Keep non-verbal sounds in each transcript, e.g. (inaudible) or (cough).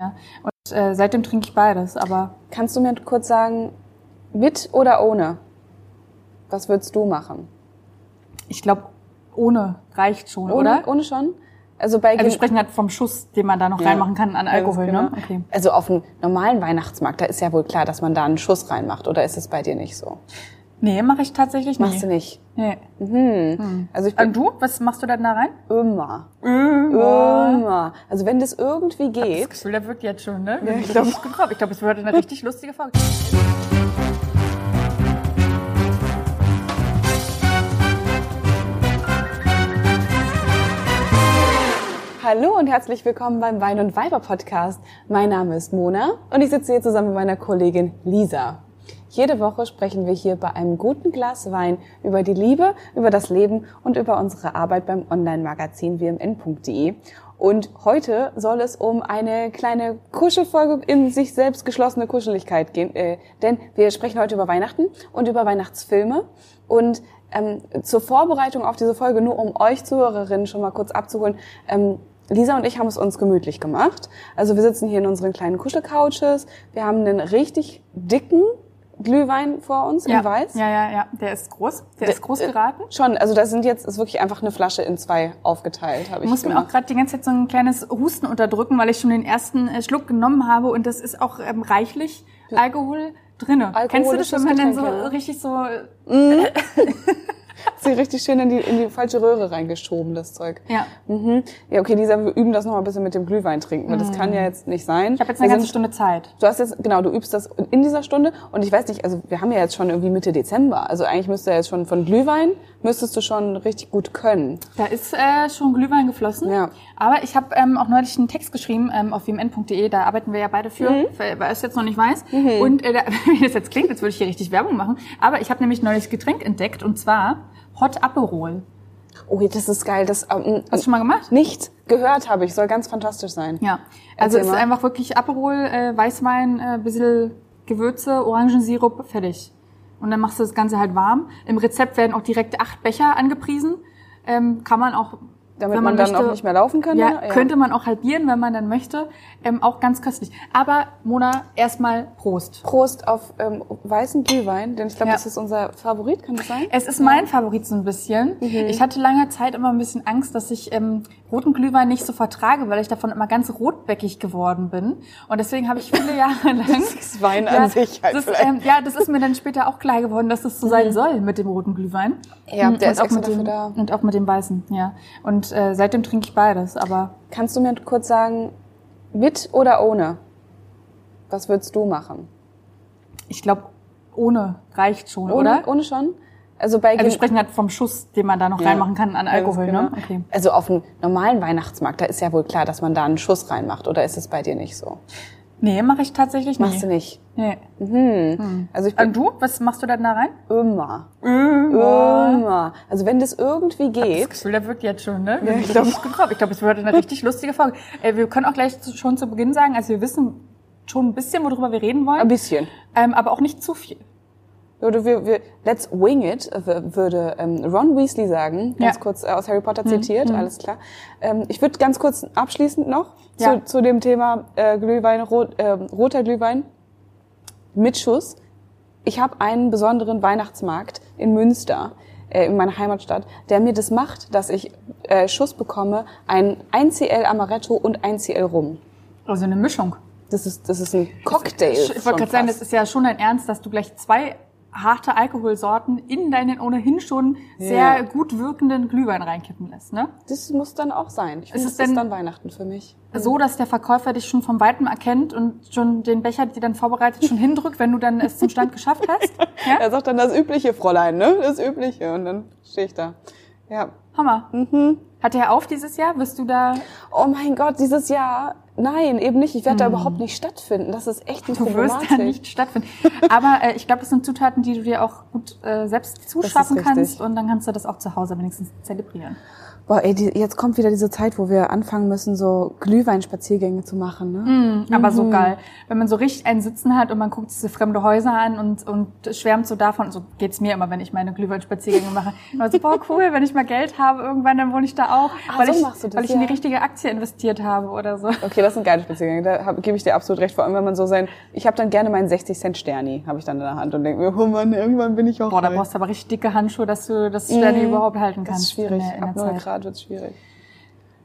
Ja. Und äh, seitdem trinke ich beides, aber. Kannst du mir kurz sagen, mit oder ohne? Was würdest du machen? Ich glaube, ohne reicht schon, ohne, oder? Ohne schon? Also bei also wir sprechen halt vom Schuss, den man da noch Ja. reinmachen kann an Alkohol, Ganz ne? genau. Okay. Also auf dem normalen Weihnachtsmarkt, da ist ja wohl klar, dass man da einen Schuss reinmacht. Oder ist es bei dir nicht so? Nee, mache ich tatsächlich Machst nicht. du nicht? Nee. Mhm. Also ich bin Und du? Was machst du denn da rein? immer. Immer. Immer. Also wenn das irgendwie Das geht. Gefühl, der wirkt jetzt schon, ne? Ja, ich ich glaub- glaube, ich, glaub, es wird eine richtig lustige Folge. Hallo und herzlich willkommen beim Wein und Weiber Podcast. Mein Name ist Mona und ich sitze hier zusammen mit meiner Kollegin Lisa. Jede Woche sprechen wir hier bei einem guten Glas Wein über die Liebe, über das Leben und über unsere Arbeit beim Online-Magazin wmn.de. Und heute soll es um eine kleine Kuschelfolge in sich selbst geschlossene Kuscheligkeit gehen, äh, denn wir sprechen heute über Weihnachten und über Weihnachtsfilme und ähm, zur Vorbereitung auf diese Folge, nur um euch Zuhörerinnen schon mal kurz abzuholen, ähm, Lisa und ich haben es uns gemütlich gemacht. Also wir sitzen hier in unseren kleinen Kuschelcouches. Wir haben einen richtig dicken Glühwein vor uns in Weiß. Ja, ja, ja. Der ist groß. Der ist groß geraten. Schon, also da sind jetzt ist wirklich einfach eine Flasche in zwei aufgeteilt, habe Ich muss mir auch gerade die ganze Zeit so ein kleines Husten unterdrücken, weil ich schon den ersten äh, Schluck genommen habe und das ist auch ähm, reichlich Alkohol drinne. Kennst du das, wenn man dann so ja. richtig so (laughs) (laughs) (laughs) Sie richtig schön in die, in die falsche Röhre reingeschoben, das Zeug. ja. Mhm. Ja, okay, Lisa, wir üben das noch mal ein bisschen mit dem Glühwein trinken, weil das kann ja jetzt nicht sein. Mhm. Ich habe jetzt eine Wir ganze sind- Stunde Zeit. Du hast jetzt, genau, du übst das in dieser Stunde und ich weiß nicht, also wir haben ja jetzt schon irgendwie Mitte Dezember, also eigentlich müsste ja jetzt schon von Glühwein, müsstest du schon richtig gut können. Da ist äh, schon Glühwein geflossen. Ja. Aber ich habe ähm, auch neulich einen Text geschrieben ähm, auf wmn.de, da arbeiten wir ja beide für, Mhm. wer es jetzt noch nicht weiß. Und äh, da, (laughs) wie das jetzt klingt, jetzt würde ich hier richtig Werbung machen. Aber ich habe nämlich neulich Getränk entdeckt und zwar Hot Aperol. Oh, das ist geil, das ähm, Hast du schon mal gemacht? nicht gehört habe ich, soll ganz fantastisch sein. Ja. Also es ist einfach wirklich Aperol, äh, Weißwein, äh, bisschen Gewürze, Orangensirup, fertig. Und dann machst du das Ganze halt warm. Im Rezept werden auch direkt acht Becher angepriesen. Ähm, kann man auch, Damit wenn man, man, dann möchte, auch nicht mehr laufen kann. Ja, oder? könnte man auch halbieren, wenn man dann möchte. Ähm, auch ganz köstlich. Aber Mona, erstmal Prost. Prost auf ähm, weißen Glühwein, denn ich glaube, Ja. das ist unser Favorit, kann das sein? Es ist mein Favorit so ein bisschen. Mhm. Ich hatte lange Zeit immer ein bisschen Angst, dass ich ähm, roten Glühwein nicht so vertrage, weil ich davon immer ganz rotbäckig geworden bin. Und deswegen habe ich viele Jahre (laughs) lang... Das ist Wein an sich halt das, vielleicht. Mhm. ähm, ja, das ist mir dann später auch klar geworden, dass das so sein soll mit dem roten Glühwein. Ja, der und ist auch mit dem, da. Und auch mit dem weißen, ja. Und äh, seitdem trinke ich beides, aber Kannst du mir kurz sagen, mit oder ohne? Was würdest du machen? ich glaube, ohne reicht schon, Ohne, oder? ohne schon? Also bei Also wir sprechen halt vom Schuss, den man da noch Ja, reinmachen kann an Alkohol, genau. ne? Okay. Also auf dem normalen Weihnachtsmarkt, da ist ja wohl klar, dass man da einen Schuss reinmacht. Oder ist es bei dir nicht so? Nee, mache ich tatsächlich Machst nicht. du nicht? Nee. Mhm. Also ich bin Und du? Was machst du denn da rein? immer. Immer. Immer. Also wenn das irgendwie Das geht. Gefühl, der wirkt jetzt schon, ne? Ja, ich ich glaub- glaube, ich glaube, es wird eine richtig lustige Folge. Äh, wir können auch gleich zu, schon zu Beginn sagen, also wir wissen schon ein bisschen, worüber wir reden Ein wollen, bisschen. ähm, aber auch nicht zu viel. Oder wir, wir, let's wing it, äh, würde ähm, Ron Weasley sagen, ganz Ja. Mhm. kurz äh, aus Harry Potter zitiert, alles klar. Ähm, ich würde ganz kurz abschließend noch zu, Ja. zu dem Thema äh, Glühwein, rot, äh, roter Glühwein mit Schuss. Ich habe einen besonderen Weihnachtsmarkt in Münster, äh, in meiner Heimatstadt, der mir das macht, dass ich äh, Schuss bekomme, ein 1CL Amaretto und 1CL Rum. Also eine Mischung. Das ist, das ist ein Cocktail. Ich wollte gerade sagen, das ist ja schon dein Ernst, dass du gleich zwei harte Alkoholsorten in deinen ohnehin schon sehr Ja. gut wirkenden Glühwein reinkippen lässt, ne? das muss dann auch sein. Ich Ist es das ist dann Weihnachten für mich. So, dass der Verkäufer dich schon vom Weitem erkennt und schon den Becher, die dann vorbereitet, schon (laughs) hindrückt, wenn du dann es zum Stand geschafft hast. Ja? Er sagt dann das übliche Fräulein, ne? Das übliche. Und dann stehe ich da. Ja. Hammer. Mhm. Hat er auf dieses Jahr? Wirst du da Oh mein Gott, dieses Jahr. Nein, eben nicht. Ich werde da überhaupt nicht stattfinden. Das ist echt eine Du wirst da nicht stattfinden. Aber äh, ich glaube, das sind Zutaten, die du dir auch gut äh, selbst zuschaffen kannst und dann kannst du das auch zu Hause wenigstens zelebrieren. Boah, ey, die, jetzt kommt wieder diese Zeit, wo wir anfangen müssen, so Glühweinspaziergänge zu machen, ne? Mm, aber so geil. Wenn man so richtig einen Sitzen hat und man guckt diese fremde Häuser an und, und schwärmt so davon, so geht's mir immer, wenn ich meine Glühweinspaziergänge mache. Aber so, boah, cool, wenn ich mal Geld habe, irgendwann, dann wohne ich da auch. Ah, weil so ich, machst du das, weil ich in die richtige Aktie investiert habe oder so. Okay, das sind geile Spaziergänge. Da hab- gebe ich dir absolut recht. Vor allem, wenn man so sein, ich habe dann gerne meinen 60 Cent Sterni, habe ich dann in der Hand und denke mir, oh Mann, irgendwann bin ich auch Boah, da brauchst du aber richtig dicke Handschuhe, dass du das Sterne überhaupt halten Mhm. Das kannst. ist schwierig. In der, in der 0 Zeit. Grad wird's schwierig.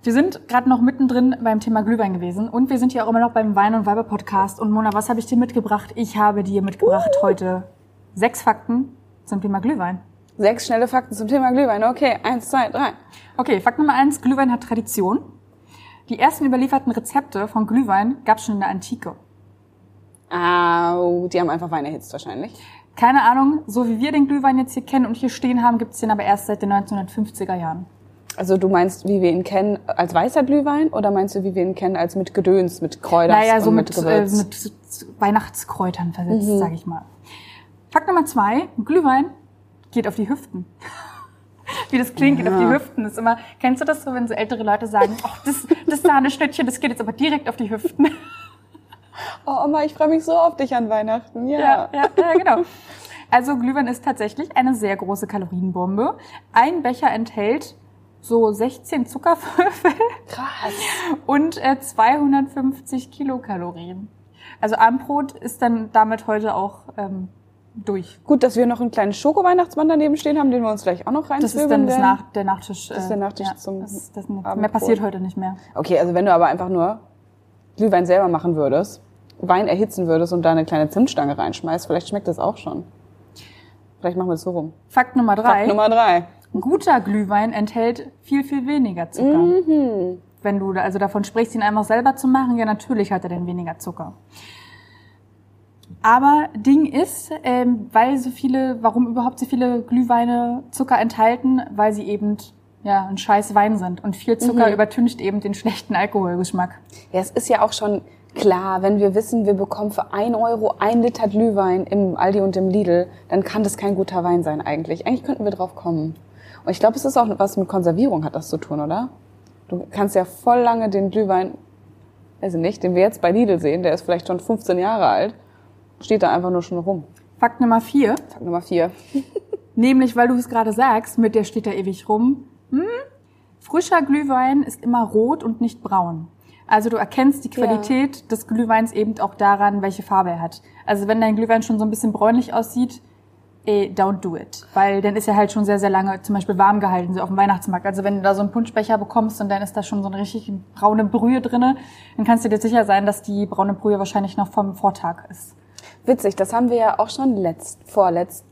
Wir sind gerade noch mittendrin beim Thema Glühwein gewesen und wir sind hier auch immer noch beim Wein und Weiber Podcast. Und Mona, was habe ich dir mitgebracht? Ich habe dir mitgebracht heute sechs Fakten zum Thema Glühwein. Sechs schnelle Fakten zum Thema Glühwein. Okay, eins, zwei, drei. Okay, Fakt Nummer eins, Glühwein hat Tradition. Die ersten überlieferten Rezepte von Glühwein gab es schon in der Antike. Au, die haben einfach Wein erhitzt wahrscheinlich. Keine Ahnung, so wie wir den Glühwein jetzt hier kennen und hier stehen haben, gibt es den aber erst seit den 1950er Jahren. Also du meinst, wie wir ihn kennen, als weißer Glühwein oder meinst du, wie wir ihn kennen, als mit Gedöns, mit Kräutern Naja, so und mit, mit äh, Gewürz? mit Weihnachtskräutern versetzt, sag ich mal. Fakt Nummer zwei, Glühwein geht auf die Hüften. (laughs) Wie das klingt, geht auf die Hüften. ist immer, kennst du das so, wenn so ältere Leute sagen, ach, das, das Sahneschnittchen, das geht jetzt aber direkt auf die Hüften. (laughs) oh Oma, ich freue mich so auf dich an Weihnachten. Ja. Ja, ja, ja, genau. Also Glühwein ist tatsächlich eine sehr große Kalorienbombe. Ein Becher enthält so 16 Zuckerwürfel Krass. und äh, 250 Kilokalorien. Also Armbrot ist dann damit heute auch ähm, durch. Gut, dass wir noch einen kleinen Schoko-Weihnachtsmann daneben stehen haben, den wir uns gleich auch noch Das reinzwirbeln ist dann das. Nach, der Nachtisch. Das ist der Nachtisch zum das, das mehr Abendbrot. passiert heute nicht mehr. Okay, also wenn du aber einfach nur Glühwein selber machen würdest, Wein erhitzen würdest und da eine kleine Zimtstange reinschmeißt, vielleicht schmeckt das auch schon. Vielleicht machen wir es so rum. Fakt Nummer drei. Fakt Nummer drei. Guter Glühwein enthält viel, viel weniger Zucker. Mhm. Wenn du also davon sprichst, ihn einfach selber zu machen, ja natürlich hat er dann weniger Zucker. Aber Ding ist, ähm, weil so viele, warum überhaupt so viele Glühweine Zucker enthalten, weil sie eben ja ein scheiß Wein sind und viel Zucker Mhm. übertüncht eben den schlechten Alkoholgeschmack. Ja, es ist ja auch schon klar, wenn wir wissen, wir bekommen für ein Euro ein Liter Glühwein im Aldi und im Lidl, dann kann das kein guter Wein sein eigentlich. Eigentlich könnten wir drauf kommen. Und ich glaube, es ist auch was mit Konservierung hat das zu tun, oder? Du kannst ja voll lange den Glühwein, also nicht, den wir jetzt bei Lidl sehen, der ist vielleicht schon 15 Jahre alt, steht da einfach nur schon rum. Fakt Nummer vier, Fakt Nummer vier. (laughs) nämlich weil du es gerade sagst, mit der steht da ewig rum. Hm? Frischer Glühwein ist immer rot und nicht braun. Also du erkennst die Ja. Qualität des Glühweins eben auch daran, welche Farbe er hat. Also wenn dein Glühwein schon so ein bisschen bräunlich aussieht, eh, don't do it. Weil dann ist er halt schon sehr, sehr lange zum Beispiel warm gehalten, so auf dem Weihnachtsmarkt. Also wenn du da so einen Punschbecher bekommst und dann ist da schon so eine richtig braune Brühe drinne, dann kannst du dir sicher sein, dass die braune Brühe wahrscheinlich noch vom Vortag ist. Witzig, das haben wir ja auch schon letzt, vorletzt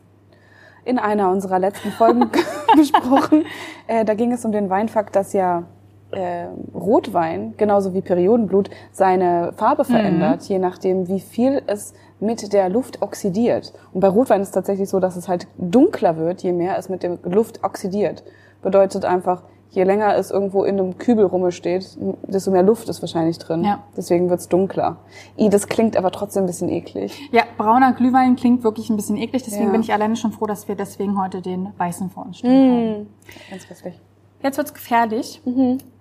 in einer unserer letzten Folgen (laughs) besprochen. Äh, da ging es um den Weinfakt, dass ja äh, Rotwein, genauso wie Periodenblut, seine Farbe verändert, je nachdem, wie viel es mit der Luft oxidiert. Und bei Rotwein ist es tatsächlich so, dass es halt dunkler wird, je mehr es mit der Luft oxidiert. Bedeutet einfach, je länger es irgendwo in einem Kübel rumsteht, desto mehr Luft ist wahrscheinlich drin. Ja. Deswegen wird's dunkler. I, das klingt aber trotzdem ein bisschen eklig. Ja, brauner Glühwein klingt wirklich ein bisschen eklig, deswegen Ja. bin ich alleine schon froh, dass wir deswegen heute den weißen vor uns stehen haben. Ganz köstlich. Jetzt wird's gefährlich.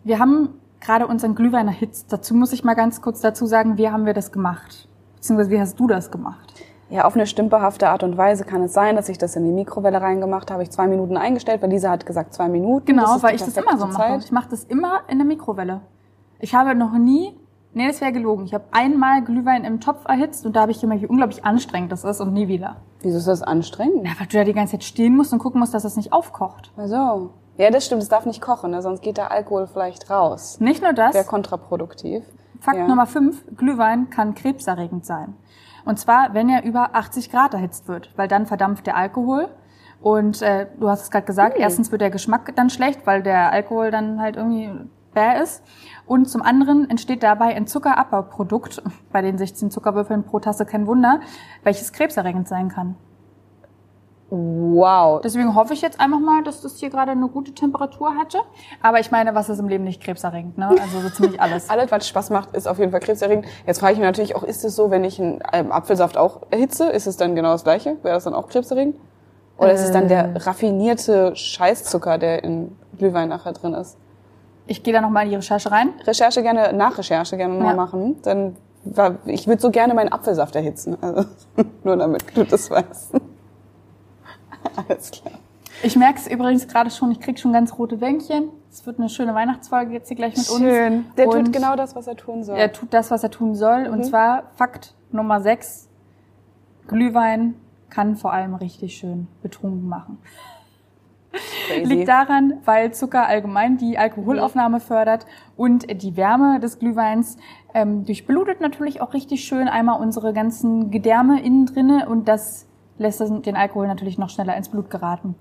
Wir haben gerade unseren Glühwein erhitzt. Dazu muss ich mal ganz kurz dazu sagen, wie haben wir das gemacht? Beziehungsweise wie hast du das gemacht? Ja, auf eine stümperhafte Art und Weise kann es sein, dass ich das in die Mikrowelle reingemacht habe. Ich zwei Minuten eingestellt, weil Lisa hat gesagt zwei Minuten. Genau, weil ich das immer so mache. Ich mache das immer in der Mikrowelle. Ich habe noch nie, nee, das wäre gelogen. Ich habe einmal Glühwein im Topf erhitzt und da habe ich gemerkt, wie unglaublich anstrengend das ist und nie wieder. Wieso ist das anstrengend? Ja, weil du da die ganze Zeit stehen musst und gucken musst, dass das nicht aufkocht. Also, ja, das stimmt. Es darf nicht kochen, ne? sonst geht der Alkohol vielleicht raus. Nicht nur das. Wäre kontraproduktiv. Fakt Ja. Nummer 5, Glühwein kann krebserregend sein. Und zwar, wenn er über 80 Grad erhitzt wird, weil dann verdampft der Alkohol. Und äh, du hast es gerade gesagt, Hm. erstens wird der Geschmack dann schlecht, weil der Alkohol dann halt irgendwie bäh ist. Und zum anderen entsteht dabei ein Zuckerabbauprodukt, (laughs) bei den 16 Zuckerwürfeln pro Tasse kein Wunder, welches krebserregend sein kann. Wow. Deswegen hoffe ich jetzt einfach mal, dass das hier gerade eine gute Temperatur hatte. Aber ich meine, was ist im Leben nicht krebserregend, ne? Also so ziemlich (laughs) alles. Alles, was Spaß macht, ist auf jeden Fall krebserregend. Jetzt frage ich mich natürlich auch, ist es so, wenn ich einen ähm, Apfelsaft auch erhitze, ist es dann genau das Gleiche? Wäre das dann auch krebserregend? Oder ist es dann Äh. der raffinierte Scheißzucker, der in Glühwein nachher drin ist. Ich gehe da nochmal in die Recherche rein. Recherche gerne, Nachrecherche gerne mal Ja. machen. Dann ich würde so gerne meinen Apfelsaft erhitzen. Also, (laughs) nur damit du das weißt. Alles klar. Ich merke es übrigens gerade schon, ich krieg schon ganz rote Wänkchen. Es wird eine schöne Weihnachtsfolge jetzt hier gleich mit uns. Schön. Der Und tut genau das, was er tun soll. Er tut das, was er tun soll. Mhm. Und zwar Fakt Nummer 6. Glühwein kann vor allem richtig schön betrunken machen. Crazy. Liegt daran, weil Zucker allgemein die Alkoholaufnahme fördert und die Wärme des Glühweins ähm, durchblutet natürlich auch richtig schön einmal unsere ganzen Gedärme innen drinne und das lässt den Alkohol natürlich noch schneller ins Blut geraten.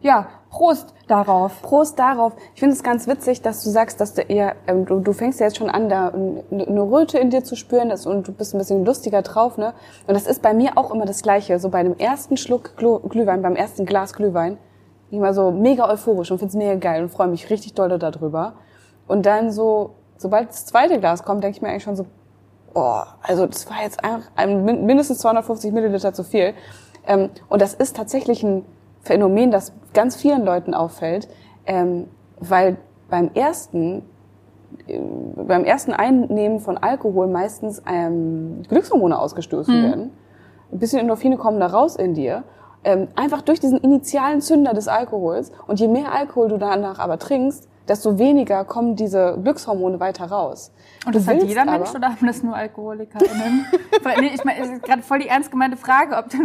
Ja, Prost darauf. Prost darauf. Ich finde es ganz witzig, dass du sagst, dass du eher, ähm, du, du fängst ja jetzt schon an, da eine Röte in dir zu spüren das, und du bist ein bisschen lustiger drauf, ne? Und das ist bei mir auch immer das Gleiche. So bei dem ersten Schluck Glühwein, beim ersten Glas Glühwein, bin ich immer so mega euphorisch und find's mega geil und freue mich richtig doll darüber. Und dann so, sobald das zweite Glas kommt, denke ich mir eigentlich schon so, oh, also das war jetzt einfach ein, min- mindestens 250 Milliliter zu viel. Ähm, und das ist tatsächlich ein Phänomen, das ganz vielen Leuten auffällt, ähm, weil beim ersten, äh, beim ersten Einnehmen von Alkohol meistens ähm, Glückshormone ausgestoßen werden. Ein bisschen Endorphine kommen da raus in dir. Einfach durch diesen initialen Zünder des Alkohols. Und je mehr Alkohol du danach aber trinkst, desto weniger kommen diese Glückshormone weiter raus. Und das hat jeder Mensch oder haben das nur AlkoholikerInnen? (laughs) Nee, ich meine, es ist gerade voll die ernst gemeinte Frage, ob du,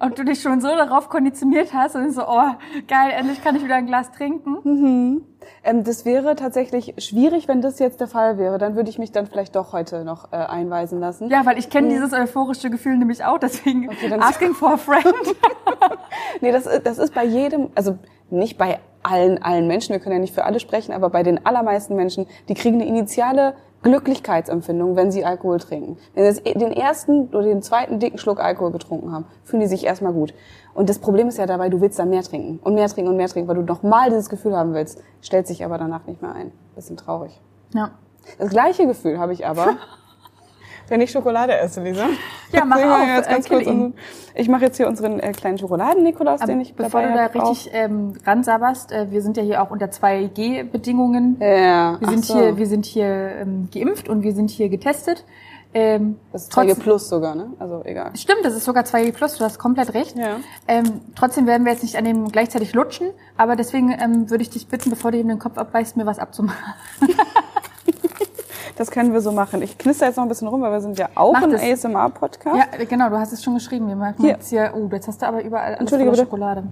ob du dich schon so darauf konditioniert hast und so, oh, geil, endlich kann ich wieder ein Glas trinken. Ähm, das wäre tatsächlich schwierig, wenn das jetzt der Fall wäre. Dann würde ich mich dann vielleicht doch heute noch äh, einweisen lassen. Ja, weil ich kenne dieses euphorische Gefühl nämlich auch, deswegen Okay, asking for a friend. (laughs) Nee, das, ist- das ist bei jedem, also nicht bei allen, allen Menschen, wir können ja nicht für alle sprechen, aber bei den allermeisten Menschen, die kriegen eine initiale Glücklichkeitsempfindung, wenn sie Alkohol trinken. Wenn sie den ersten oder den zweiten dicken Schluck Alkohol getrunken haben, fühlen die sich erstmal gut. Und das Problem ist ja dabei, du willst dann mehr trinken und mehr trinken und mehr trinken, weil du nochmal dieses Gefühl haben willst, stellt sich aber danach nicht mehr ein. Bisschen traurig. Ja. Das gleiche Gefühl habe ich aber, (laughs) wenn ich Schokolade esse, Lisa. Ja, mach auf, äh, unseren- Ich mache jetzt hier unseren äh, kleinen Schokoladen-Nikolaus, den ich Bevor du da richtig ähm, ransabberst, äh, wir sind ja hier auch unter 2G-Bedingungen. Ja, Wir sind so. hier, wir sind hier ähm, geimpft und wir sind hier getestet. Ähm, Das ist 2G trotzdem- Plus sogar, ne? Also egal. Stimmt, das ist sogar 2G Plus, du hast komplett recht. Ja. Ähm, trotzdem werden wir jetzt nicht an dem gleichzeitig lutschen, aber deswegen ähm, würde ich dich bitten, bevor du ihm den Kopf abreißt, mir was abzumachen. (laughs) Das können wir so machen. Ich knister jetzt noch ein bisschen rum, weil wir sind ja auch Mach ein das. ASMR-Podcast. Ja, genau, du hast es schon geschrieben. Wir machen Hier. jetzt hier, oh, jetzt hast du aber überall alles Entschuldige bitte. Schokolade.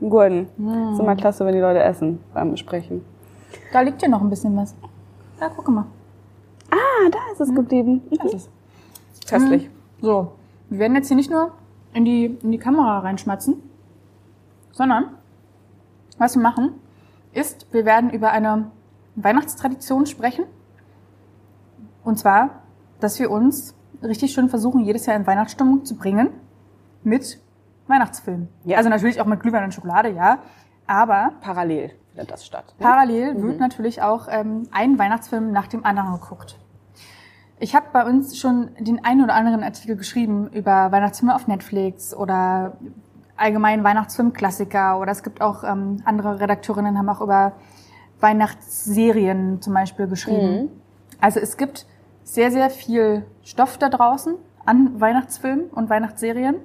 Gordon. Hm. Ist immer klasse, wenn die Leute essen beim Sprechen. Da liegt ja noch ein bisschen was. Ja, guck mal. Ah, da ist es geblieben. Da ist es. Köstlich. So, wir werden jetzt hier nicht nur in die, in die Kamera reinschmatzen, sondern was wir machen, ist, wir werden über eine Weihnachtstradition sprechen. Und zwar, dass wir uns richtig schön versuchen, jedes Jahr in Weihnachtsstimmung zu bringen mit Weihnachtsfilmen. Ja. Also natürlich auch mit Glühwein und Schokolade, ja. Aber Parallel findet das statt. ne? Parallel wird natürlich auch ähm, ein Weihnachtsfilm nach dem anderen geguckt. Ich habe bei uns schon den einen oder anderen Artikel geschrieben über Weihnachtsfilme auf Netflix oder allgemein Weihnachtsfilm-Klassiker oder es gibt auch ähm, andere Redakteurinnen haben auch über Weihnachtsserien zum Beispiel geschrieben. Also es gibt sehr, sehr viel Stoff da draußen an Weihnachtsfilmen und Weihnachtsserien.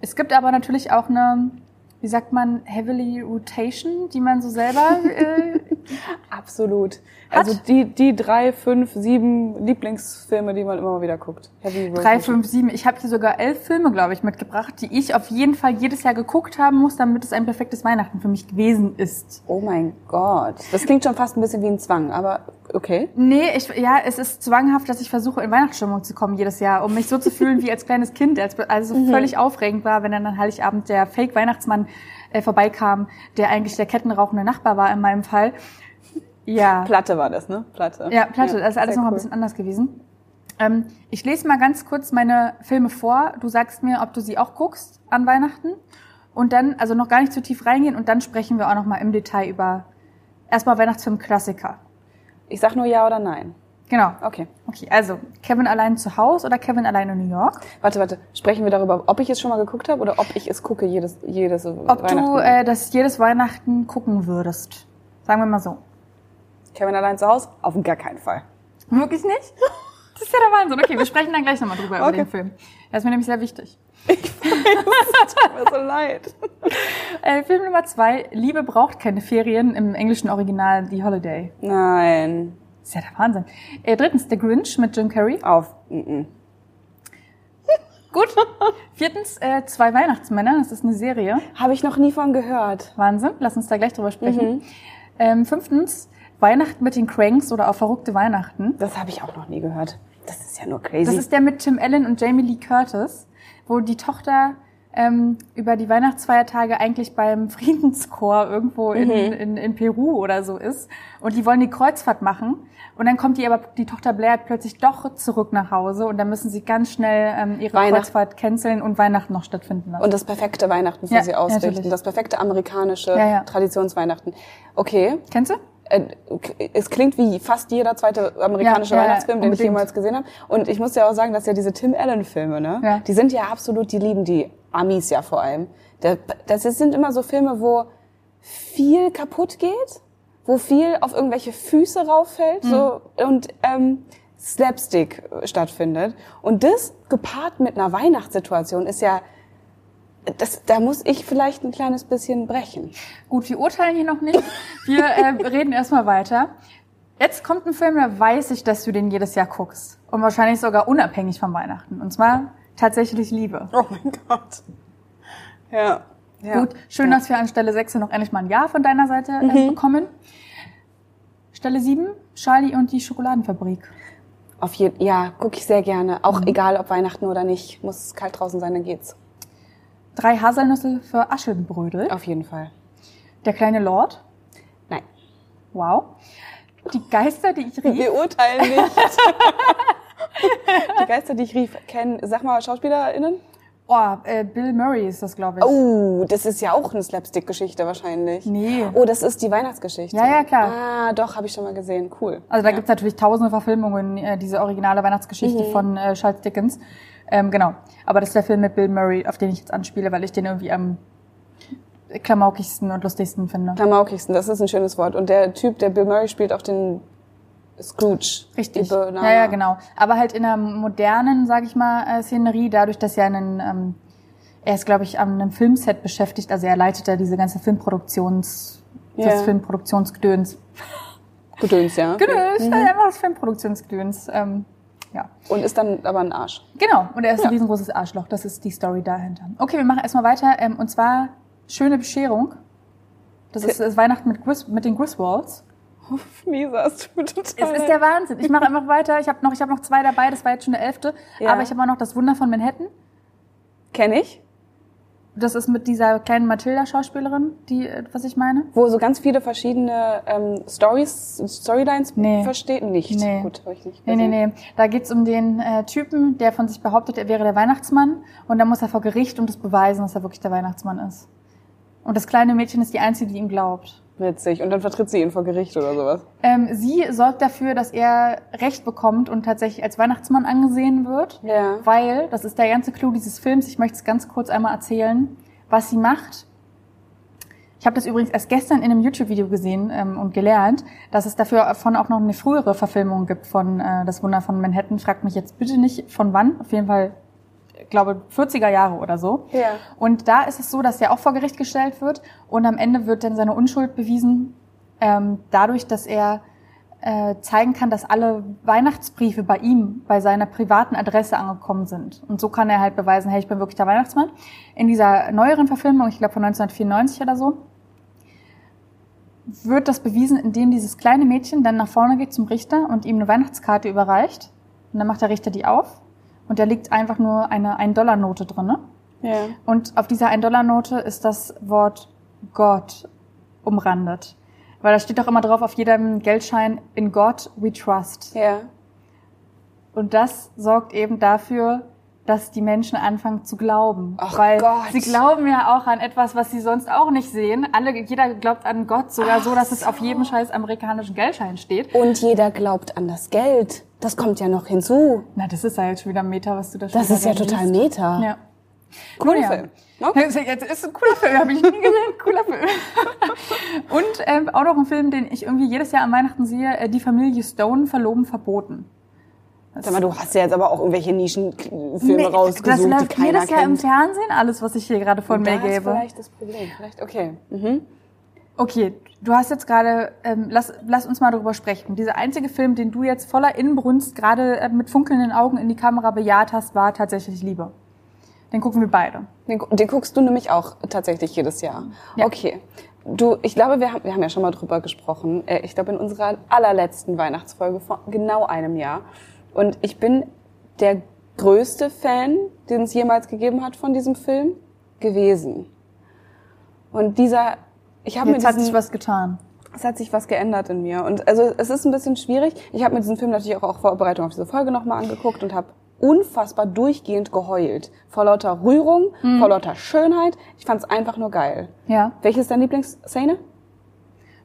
Es gibt aber natürlich auch eine, wie sagt man, heavily rotation, die man so selber (laughs) äh, Absolut. Hat- Also die, die drei, fünf, sieben Lieblingsfilme, die man immer mal wieder guckt. Drei, fünf, sieben. Ich habe hier sogar elf Filme, glaube ich, mitgebracht, die ich auf jeden Fall jedes Jahr geguckt haben muss, damit es ein perfektes Weihnachten für mich gewesen ist. Oh mein Gott. Das klingt schon fast ein bisschen wie ein Zwang, aber okay. Nee, ich, ja, es ist zwanghaft, dass ich versuche, in Weihnachtsstimmung zu kommen jedes Jahr, um mich so zu fühlen wie als kleines Kind, als also so völlig aufregend war, wenn dann an Heiligabend der Fake-Weihnachtsmann äh, vorbeikam, der eigentlich der kettenrauchende Nachbar war in meinem Fall. Ja. Platte war das, ne? Platte. Ja, Platte, das ist alles noch mal ein cool. bisschen anders gewesen. Ähm, ich lese mal ganz kurz meine Filme vor. Du sagst mir, ob du sie auch guckst an Weihnachten. Und dann, also noch gar nicht zu tief reingehen und dann sprechen wir auch noch mal im Detail über erstmal Weihnachtsfilm-Klassiker. Ich sag nur ja oder nein. Genau. Okay. Okay, also Kevin allein zu Hause oder Kevin allein in New York? Warte, warte. Sprechen wir darüber, ob ich es schon mal geguckt habe oder ob ich es gucke jedes, jedes Ob du Weihnachten? äh, das jedes Weihnachten gucken würdest. Sagen wir mal so. Kevin allein zu Hause? Auf gar keinen Fall. Wirklich nicht? (laughs) Das ist ja der Wahnsinn. Okay, wir sprechen dann gleich nochmal drüber über Okay. den Film. Der ist mir nämlich sehr wichtig. Tut mir so leid. (laughs) Äh, Film Nummer zwei, Liebe braucht keine Ferien, im englischen Original The Holiday. Nein. Das ist ja der Wahnsinn. Äh, drittens, The Grinch mit Jim Carrey. Auf. Mm -mm. (laughs) Gut. Viertens, äh, Zwei Weihnachtsmänner. Das ist eine Serie. Habe ich noch nie von gehört. Wahnsinn. Lass uns da gleich drüber sprechen. Mhm. Ähm, fünftens, Weihnachten mit den Cranks oder auch verrückte Weihnachten. Das habe ich auch noch nie gehört. Das ist ja nur crazy. Das ist der mit Tim Allen und Jamie Lee Curtis, wo die Tochter ähm, über die Weihnachtsfeiertage eigentlich beim (laughs) Friedenschor irgendwo in, in, in Peru oder so ist. Und die wollen die Kreuzfahrt machen. Und dann kommt die aber, die Tochter Blair plötzlich doch zurück nach Hause und dann müssen sie ganz schnell ähm, ihre Weihnacht- Kreuzfahrt canceln und Weihnachten noch stattfinden lassen. und das perfekte Weihnachten für Ja, sie ausrichten. natürlich. Das perfekte amerikanische Ja, ja. Traditionsweihnachten. Okay. Kennst du? Äh, Es klingt wie fast jeder zweite amerikanische Ja, ja, ja, Weihnachtsfilm, den ich jemals gesehen habe. Und ich muss ja auch sagen, dass ja diese Tim Allen-Filme, ne? Ja. Die sind ja absolut, die lieben die Amis ja vor allem. Das sind immer so Filme, wo viel kaputt geht, wo viel auf irgendwelche Füße rauffällt so, und ähm, Slapstick äh, stattfindet. Und das gepaart mit einer Weihnachtssituation ist ja, das, da muss ich vielleicht ein kleines bisschen brechen. Gut, wir urteilen hier noch nicht. Wir äh, (laughs) reden erstmal weiter. Jetzt kommt ein Film, da weiß ich, dass du den jedes Jahr guckst. Und wahrscheinlich sogar unabhängig von Weihnachten. Und zwar tatsächlich Liebe. Oh mein Gott. Ja. ja. Gut, schön, ja. dass wir an Stelle 6 noch endlich mal ein Ja von deiner Seite äh, bekommen. Stelle 7, Charlie und die Schokoladenfabrik. Auf jeden, ja, gucke ich sehr gerne. Auch egal, ob Weihnachten oder nicht. Muss es kalt draußen sein, dann geht's. Drei Haselnüsse für Aschenbrödel. Auf jeden Fall. Der kleine Lord. Nein. Wow. Die Geister, die ich rief. Wir urteilen nicht. (laughs) die Geister, die ich rief, kennen, sag mal, SchauspielerInnen? Oh, äh, Bill Murray ist das, glaube ich. Oh, das ist ja auch eine Slapstick-Geschichte wahrscheinlich. Nee. Oh, das ist die Weihnachtsgeschichte. Ja, ja, klar. Ah, doch, habe ich schon mal gesehen. Cool. Also da ja. gibt's natürlich tausende Verfilmungen, äh, diese originale Weihnachtsgeschichte Mhm. von äh, Charles Dickens. Ähm, genau. Aber das ist der Film mit Bill Murray, auf den ich jetzt anspiele, weil ich den irgendwie am klamaukigsten und lustigsten finde. Klamaukigsten, das ist ein schönes Wort. Und der Typ, der Bill Murray spielt auch den Scrooge. Richtig. Ja, ja, genau. Aber halt in einer modernen, sag ich mal, äh, Szenerie, dadurch, dass er einen, ähm, er ist, glaube ich, an einem Filmset beschäftigt, also er leitet da diese ganze Filmproduktions, Ja. das Filmproduktionsgedöns. Gedöns, ja. Gedöns, mhm. einfach das Filmproduktionsgedöns. Ähm, ja. Und ist dann aber ein Arsch. Genau, und er ist Ja. ein riesengroßes Arschloch. Das ist die Story dahinter. Okay, wir machen erstmal weiter. Ähm, und zwar Schöne Bescherung. Das ist, das Weihnachten mit, Gris, mit den Griswolds. Lisa, es tut mir total Es ist der Wahnsinn. Ich mache einfach weiter. Ich habe noch, ich hab noch zwei dabei, das war jetzt schon der elfte. Ja. Aber ich habe auch noch das Wunder von Manhattan. Kenn ich. Das ist mit dieser kleinen Matilda-Schauspielerin, die, äh, was ich meine. Wo so ganz viele verschiedene ähm, Stories, Storylines Nee. verstehen. Nicht. Nee. Gut, habe ich nicht Nee, nee, nee. Da geht's um den äh, Typen, der von sich behauptet, er wäre der Weihnachtsmann. Und dann muss er vor Gericht und es beweisen, dass er wirklich der Weihnachtsmann ist. Und das kleine Mädchen ist die Einzige, die ihm glaubt. Witzig. Und dann vertritt sie ihn vor Gericht oder sowas. Ähm, sie sorgt dafür, dass er Recht bekommt und tatsächlich als Weihnachtsmann angesehen wird. Ja. Weil, das ist der ganze Clou dieses Films, ich möchte es ganz kurz einmal erzählen, was sie macht. Ich habe das übrigens erst gestern in einem YouTube-Video gesehen ähm, und gelernt, dass es dafür von auch noch eine frühere Verfilmung gibt von äh, Das Wunder von Manhattan. Fragt mich jetzt bitte nicht von wann, auf jeden Fall, glaube 40er Jahre oder so. Ja. Und da ist es so, dass er auch vor Gericht gestellt wird und am Ende wird dann seine Unschuld bewiesen, ähm, dadurch, dass er äh, zeigen kann, dass alle Weihnachtsbriefe bei ihm, bei seiner privaten Adresse angekommen sind. Und so kann er halt beweisen, hey, ich bin wirklich der Weihnachtsmann. In dieser neueren Verfilmung, ich glaube von 1994 oder so, wird das bewiesen, indem dieses kleine Mädchen dann nach vorne geht zum Richter und ihm eine Weihnachtskarte überreicht. Und dann macht der Richter die auf und da liegt einfach nur eine 1-Dollar-Note drinne. Ja. Und auf dieser 1-Dollar-Note ist das Wort Gott umrandet. Weil da steht doch immer drauf auf jedem Geldschein, in God we trust. Ja. Und das sorgt eben dafür, dass die Menschen anfangen zu glauben. Ach Weil Gott. sie glauben ja auch an etwas, was sie sonst auch nicht sehen. Alle, jeder glaubt an Gott, sogar so, dass es auf jedem scheiß amerikanischen Geldschein steht. Und jeder glaubt an das Geld. Das kommt ja noch hinzu. Na, das ist ja jetzt schon wieder Meta, was du da Das ist ja wieder total liest. Meta. Ja. Cooler ja. Film. Das ist ein cooler Film, habe ich nie gesehen. (laughs) Cooler Film. Und ähm, auch noch ein Film, den ich irgendwie jedes Jahr an Weihnachten sehe, äh, Die Familie Stone, Verloben verboten. Sag mal, du hast ja jetzt aber auch irgendwelche Nischenfilme das rausgesucht, die läuft jedes Jahr im. Fernsehen, alles, was ich hier gerade von mir ist gebe. vielleicht das Problem. Vielleicht, okay. Mhm. Okay, du hast jetzt gerade, ähm, lass, lass uns mal darüber sprechen. Dieser einzige Film, den du jetzt voller Inbrunst gerade äh, mit funkelnden Augen in die Kamera bejaht hast, war tatsächlich Liebe. Den gucken wir beide. Den, den guckst du nämlich auch tatsächlich jedes Jahr. Ja. Okay. Du, ich glaube, wir haben, wir haben ja schon mal drüber gesprochen. Äh, Ich glaube, in unserer allerletzten Weihnachtsfolge vor genau einem Jahr. Und ich bin der größte Fan, den es jemals gegeben hat von diesem Film, gewesen. Und dieser, ich habe mir Jetzt hat diesen, sich was getan. es hat sich was geändert in mir. Und also es ist ein bisschen schwierig. Ich habe mir diesen Film natürlich auch, auch Vorbereitung auf diese Folge nochmal angeguckt und habe unfassbar durchgehend geheult. Vor lauter Rührung, vor lauter Schönheit. Ich fand es einfach nur geil. Ja. Welche ist deine Lieblingsszene?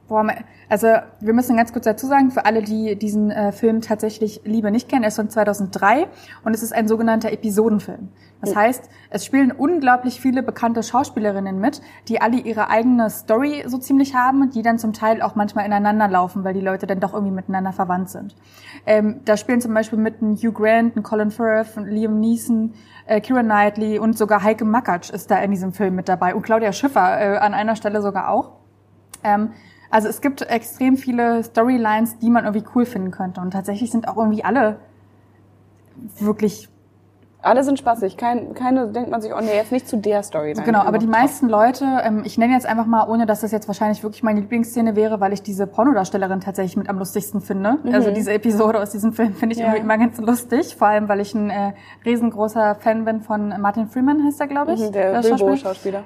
Boah, also wir müssen ganz kurz dazu sagen, für alle, die diesen äh, Film tatsächlich Liebe nicht kennen, er ist von 2003 und es ist ein sogenannter Episodenfilm. Das heißt, es spielen unglaublich viele bekannte Schauspielerinnen mit, die alle ihre eigene Story so ziemlich haben, die dann zum Teil auch manchmal ineinander laufen, weil die Leute dann doch irgendwie miteinander verwandt sind. Ähm, da spielen zum Beispiel mit ein Hugh Grant, ein Colin Firth, ein Liam Neeson, äh, Keira Knightley und sogar Heike Makatsch ist da in diesem Film mit dabei und Claudia Schiffer äh, an einer Stelle sogar auch. Ähm, also es gibt extrem viele Storylines, die man irgendwie cool finden könnte. Und tatsächlich sind auch irgendwie alle wirklich, Alle sind spaßig. Kein, keine denkt man sich, oh nee, jetzt nicht zu der Story. genau, aber die meisten Leute, ähm, ich nenne jetzt einfach mal, ohne dass das jetzt wahrscheinlich wirklich meine Lieblingsszene wäre, weil ich diese Pornodarstellerin tatsächlich mit am lustigsten finde. Also diese Episode aus diesem Film finde ich Mhm. Ja. irgendwie immer ganz lustig. Vor allem, weil ich ein äh, riesengroßer Fan bin von Martin Freeman, heißt er, glaube ich. Mhm, Der Schauspieler. Bilbo-Schauspieler.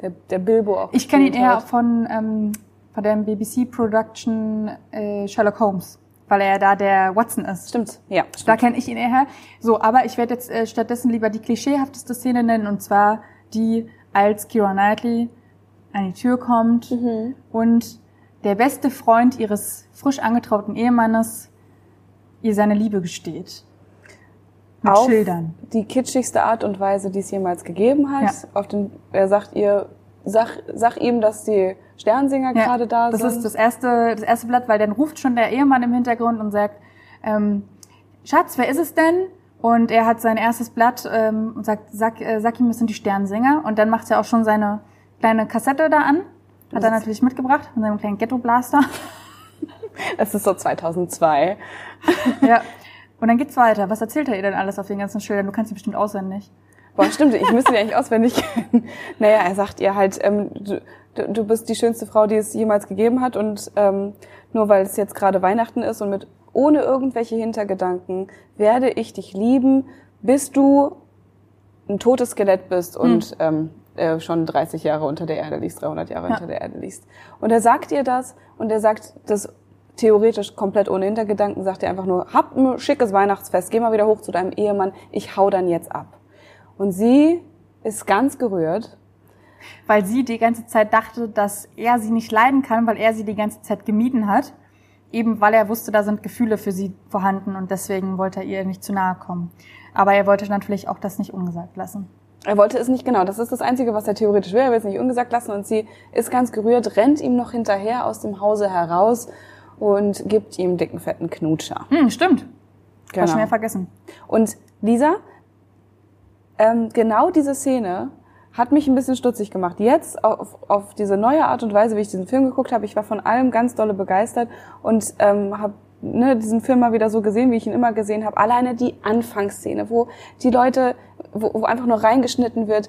Der, der Bilbo auch. Ich kenne ihn eher hat. von, ähm, von der BBC-Production äh, Sherlock Holmes, weil er da der Watson ist. Stimmt, ja. Da kenne ich ihn eher her. So, aber ich werde jetzt äh, stattdessen lieber die klischeehafteste Szene nennen, und zwar die, als Kira Knightley an die Tür kommt Mhm. und der beste Freund ihres frisch angetrauten Ehemannes ihr seine Liebe gesteht. Mit Auf Schildern. die kitschigste Art und Weise, die es jemals gegeben hat. Ja. Auf den, er sagt ihr, sag, sag ihm, dass die Sternsinger Ja, gerade da das sind. ist das erste, das erste Blatt, weil dann ruft schon der Ehemann im Hintergrund und sagt, ähm, Schatz, wer ist es denn? Und er hat sein erstes Blatt ähm, und sagt, sag, äh, sag ihm, es sind die Sternsinger. Und dann macht er auch schon seine kleine Kassette da an. Hat er natürlich mitgebracht mit seinem kleinen Ghetto-Blaster. (laughs) Es ist so 2002. (laughs) ja. Und dann geht's weiter. Was erzählt er ihr denn alles auf den ganzen Schildern? Du kannst ihn bestimmt auswendig. Boah, stimmt, ich müsste die eigentlich auswendig kennen. Naja, er sagt ihr halt, ähm, du, du- bist die schönste Frau, die es jemals gegeben hat und ähm, nur weil es jetzt gerade Weihnachten ist und mit ohne irgendwelche Hintergedanken werde ich dich lieben, bis du ein totes Skelett bist und ähm, äh, schon 30 Jahre unter der Erde liegst, 300 Jahre Ja. unter der Erde liegst. Und er sagt ihr das und er sagt das theoretisch komplett ohne Hintergedanken, sagt er einfach nur, hab ein schickes Weihnachtsfest, geh mal wieder hoch zu deinem Ehemann, ich hau dann jetzt ab. Und sie ist ganz gerührt. Weil sie die ganze Zeit dachte, dass er sie nicht leiden kann, weil er sie die ganze Zeit gemieden hat. Eben weil er wusste, da sind Gefühle für sie vorhanden und deswegen wollte er ihr nicht zu nahe kommen. Aber er wollte natürlich auch das nicht ungesagt lassen. Er wollte es nicht genau. Das ist das Einzige, was er theoretisch will. Er will es nicht ungesagt lassen. Und sie ist ganz gerührt, rennt ihm noch hinterher aus dem Hause heraus und gibt ihm dicken, fetten Knutscher. Hm, stimmt. Genau. War schon wieder vergessen. Und Lisa, ähm, genau diese Szene hat mich ein bisschen stutzig gemacht. Jetzt auf, auf diese neue Art und Weise, wie ich diesen Film geguckt habe, ich war von allem ganz dolle begeistert und ähm, habe ne, diesen Film mal wieder so gesehen, wie ich ihn immer gesehen habe. Alleine die Anfangsszene, wo die Leute, wo, wo einfach nur reingeschnitten wird,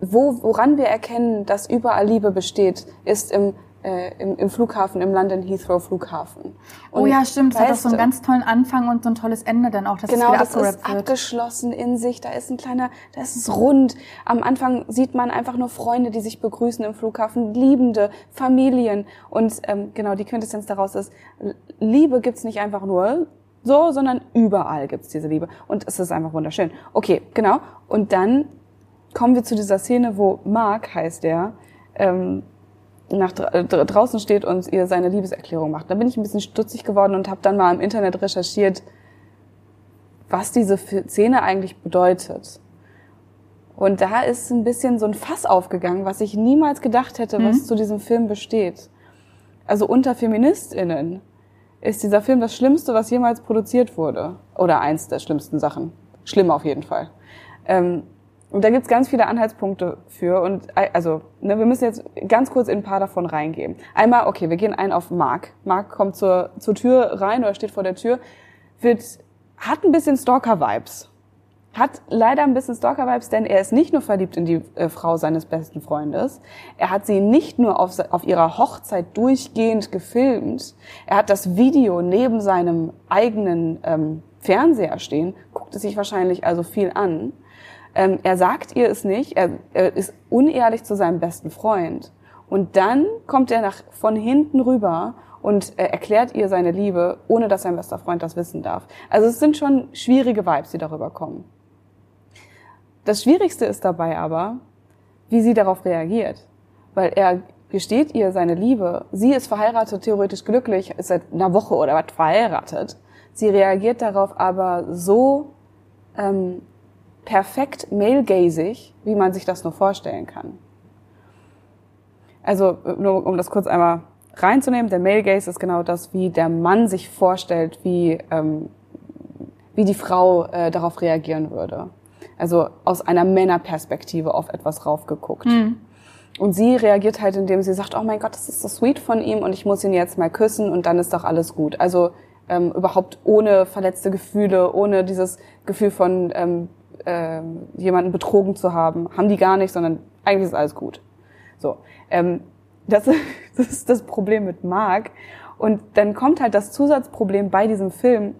wo, woran wir erkennen, dass überall Liebe besteht, ist im äh, im, im Flughafen, im London Heathrow Flughafen. oh Und ja, stimmt. Das hat auch so einen ganz tollen Anfang und so ein tolles Ende dann auch, dass Genau, es das ist wird. abgeschlossen in sich. Da ist ein kleiner, da ist es rund. Am Anfang sieht man einfach nur Freunde, die sich begrüßen im Flughafen, Liebende, Familien. Und ähm, genau, die Quintessenz daraus ist, Liebe gibt's nicht einfach nur so, sondern überall gibt's diese Liebe. Und es ist einfach wunderschön. Okay, genau. Und dann kommen wir zu dieser Szene, wo Mark, heißt der, ähm, nach äh, dra- draußen steht und ihr seine Liebeserklärung macht. Da bin ich ein bisschen stutzig geworden und habe dann mal im Internet recherchiert, was diese Szene eigentlich bedeutet. Und da ist ein bisschen so ein Fass aufgegangen, was ich niemals gedacht hätte, was Mhm. zu diesem Film besteht. Also unter FeministInnen ist dieser Film das Schlimmste, was jemals produziert wurde. Oder eins der schlimmsten Sachen. Schlimm auf jeden Fall. Ähm, und da gibt's ganz viele Anhaltspunkte für. Und äh, also, ne, wir müssen jetzt ganz kurz in ein paar davon reingehen. Einmal, okay, wir gehen ein auf Mark. Mark kommt zur, zur Tür rein oder steht vor der Tür, wird, hat ein bisschen Stalker-Vibes. Hat leider ein bisschen Stalker-Vibes, denn er ist nicht nur verliebt in die äh, Frau seines besten Freundes, er hat sie nicht nur auf, auf ihrer Hochzeit durchgehend gefilmt, er hat das Video neben seinem eigenen ähm, Fernseher stehen, guckt es sich wahrscheinlich also viel an. Ähm, er sagt ihr es nicht, er, er ist unehrlich zu seinem besten Freund. Und dann kommt er nach, von hinten rüber und äh, erklärt ihr seine Liebe, ohne dass sein bester Freund das wissen darf. Also es sind schon schwierige Vibes, die darüber kommen. Das Schwierigste ist dabei aber, wie sie darauf reagiert. Weil er gesteht ihr seine Liebe. Sie ist verheiratet, theoretisch glücklich, ist seit einer Woche oder was verheiratet. Sie reagiert darauf aber so ähm, perfekt male-gazig, wie man sich das nur vorstellen kann. Also, nur um das kurz einmal reinzunehmen, der Male Gaze ist genau das, wie der Mann sich vorstellt, wie, ähm, wie die Frau äh, darauf reagieren würde. Also aus einer Männerperspektive auf etwas raufgeguckt. Und sie reagiert halt, indem sie sagt, oh mein Gott, das ist so sweet von ihm und ich muss ihn jetzt mal küssen und dann ist doch alles gut. Also ähm, überhaupt ohne verletzte Gefühle, ohne dieses Gefühl von ähm, äh, jemanden betrogen zu haben, haben die gar nicht, sondern eigentlich ist alles gut. So, ähm, das, das (laughs) ist das Problem mit Mark. Und dann kommt halt das Zusatzproblem bei diesem Film,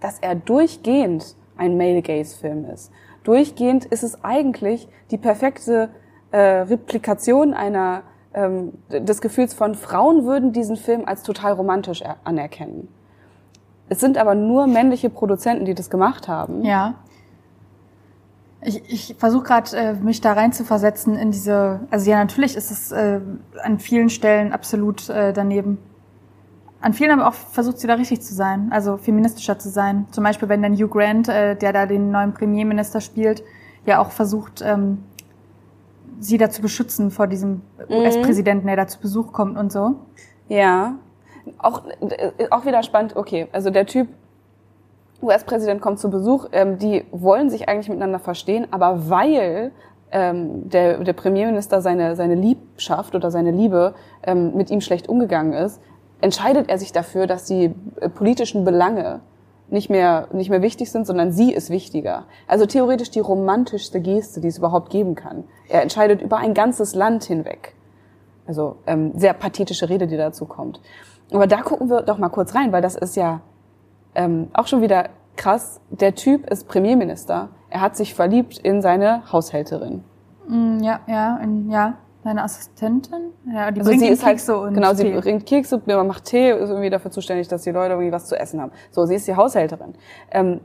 dass er durchgehend ein Male-Gaze-Film ist. Durchgehend ist es eigentlich die perfekte äh, Replikation einer ähm, des Gefühls von Frauen würden diesen Film als total romantisch er- anerkennen. Es sind aber nur männliche Produzenten, die das gemacht haben. Ja. Ich, ich versuche gerade, äh, mich da rein zu versetzen in diese. Also ja, natürlich ist es äh, an vielen Stellen absolut äh, daneben. An vielen aber auch versucht sie da richtig zu sein, also feministischer zu sein. Zum Beispiel, wenn dann Hugh Grant, äh, der da den neuen Premierminister spielt, ja auch versucht, ähm, sie da zu beschützen vor diesem US-Präsidenten, der da zu Besuch kommt und so. Ja. Auch, äh, auch wieder spannend, okay, also der Typ, US-Präsident kommt zu Besuch, ähm, die wollen sich eigentlich miteinander verstehen, aber weil ähm, der, der Premierminister seine, seine Liebschaft oder seine Liebe ähm, mit ihm schlecht umgegangen ist, entscheidet er sich dafür, dass die äh, politischen Belange nicht mehr, nicht mehr wichtig sind, sondern sie ist wichtiger. Also theoretisch die romantischste Geste, die es überhaupt geben kann. Er entscheidet über ein ganzes Land hinweg. Also ähm, sehr pathetische Rede, die dazu kommt. Aber da gucken wir doch mal kurz rein, weil das ist ja ähm, auch schon wieder krass. Der Typ ist Premierminister. Er hat sich verliebt in seine Haushälterin. Mm, ja, ja, in, ja, seine Assistentin. Ja, die Also bringt sie ist halt, Kekse und genau, sie Tee. bringt Kekse, macht Tee, ist irgendwie dafür zuständig, dass die Leute irgendwie was zu essen haben. So, sie ist die Haushälterin. Ähm,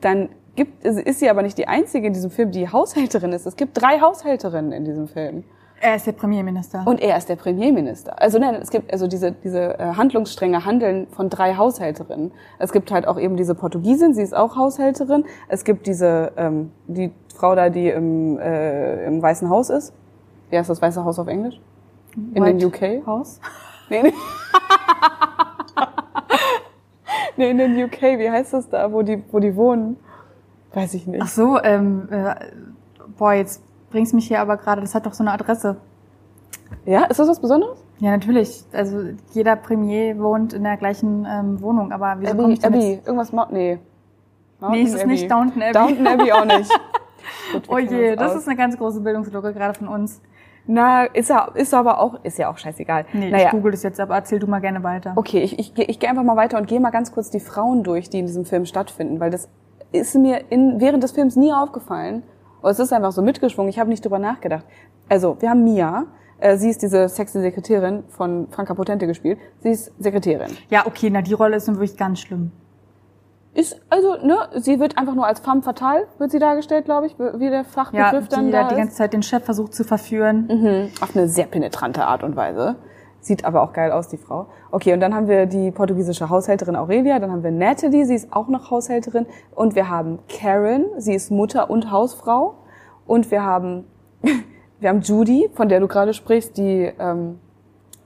dann gibt, ist sie aber nicht die einzige in diesem Film, die Haushälterin ist. Es gibt drei Haushälterinnen in diesem Film. Er ist der Premierminister. Und er ist der Premierminister. Also nein, es gibt also diese, diese äh, Handlungsstränge handeln von drei Haushälterinnen. Es gibt halt auch eben diese Portugiesin, sie ist auch Haushälterin. Es gibt diese, ähm, die Frau da, die im, äh, im Weißen Haus ist. Wie heißt das Weiße Haus auf Englisch? In den White UK? Haus. Nee, nee. (laughs) nee, in den UK, wie heißt das da, wo die, wo die wohnen? Weiß ich nicht. Ach so, ähm, äh, boah, jetzt bringst mich hier aber gerade, das hat doch so eine Adresse. Ja, ist das was Besonderes? Ja, natürlich. Also jeder Premier wohnt in der gleichen ähm, Wohnung, aber wieso komme Abbey, ich denn Abbey, jetzt? irgendwas, Mount, nee. Nee, es ist nicht Downton Abbey. Downton Abbey auch nicht. (laughs) Gut, Oh je, das aus. ist eine ganz große Bildungslücke gerade von uns. Na, ist ja, ist aber auch, ist ja auch scheißegal. Nee, naja, ich google das jetzt, aber erzähl du mal gerne weiter. okay, ich, ich, ich gehe einfach mal weiter und gehe mal ganz kurz die Frauen durch, die in diesem Film stattfinden, weil das ist mir in, während des Films nie aufgefallen. Und es ist einfach so mitgeschwungen, ich habe nicht drüber nachgedacht. Also, wir haben Mia, äh, sie ist diese sexy Sekretärin von Franka Potente gespielt. Sie ist Sekretärin. Ja, okay, na die Rolle ist nun wirklich ganz schlimm. Ist, also, ne, sie wird einfach nur als femme fatale, wird sie dargestellt, glaube ich, wie der Ja, Fachbegriff dann die da da die ist. ganze Zeit den Chef versucht zu verführen. Mhm, auf eine sehr penetrante Art und Weise. Sieht aber auch geil aus, die Frau. Okay, und dann haben wir die portugiesische Haushälterin Aurelia, dann haben wir Natalie, sie ist auch noch Haushälterin. Und wir haben Karen, sie ist Mutter und Hausfrau. Und wir haben, (laughs) wir haben Judy, von der du gerade sprichst, die ähm,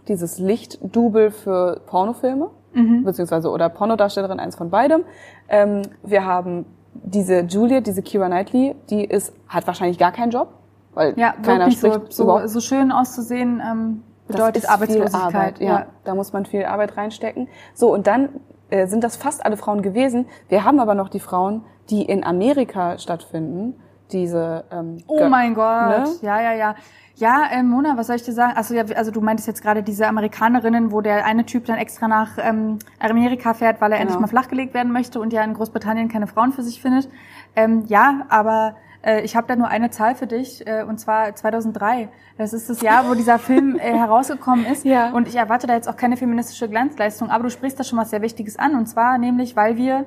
dieses Lichtdubel für Pornofilme, Mhm. beziehungsweise oder Pornodarstellerin, eins von beidem. Ähm, wir haben diese Juliet, diese Kira Knightley, die ist, hat wahrscheinlich gar keinen Job, weil Ja, keiner so, spricht so, überhaupt so schön auszusehen ähm, bedeutet viel Arbeitslosigkeit. Arbeit, ja. Da muss man viel Arbeit reinstecken. So, und dann äh, sind das fast alle Frauen gewesen. Wir haben aber noch die Frauen, die in Amerika stattfinden. Diese ähm, Oh Gö- mein Gott, Ne? ja, ja, ja. Ja, äh, Mona, was soll ich dir sagen? Also, ja, also du meintest jetzt gerade diese Amerikanerinnen, wo der eine Typ dann extra nach ähm, Amerika fährt, weil er endlich Genau. mal flachgelegt werden möchte und ja in Großbritannien keine Frauen für sich findet. Ähm, ja, aber äh, ich habe da nur eine Zahl für dich, äh, und zwar 2003. Das ist das Jahr, wo dieser Film äh, (laughs) herausgekommen ist. Ja. Und ich erwarte da jetzt auch keine feministische Glanzleistung, aber du sprichst da schon was sehr Wichtiges an. Und zwar nämlich, weil wir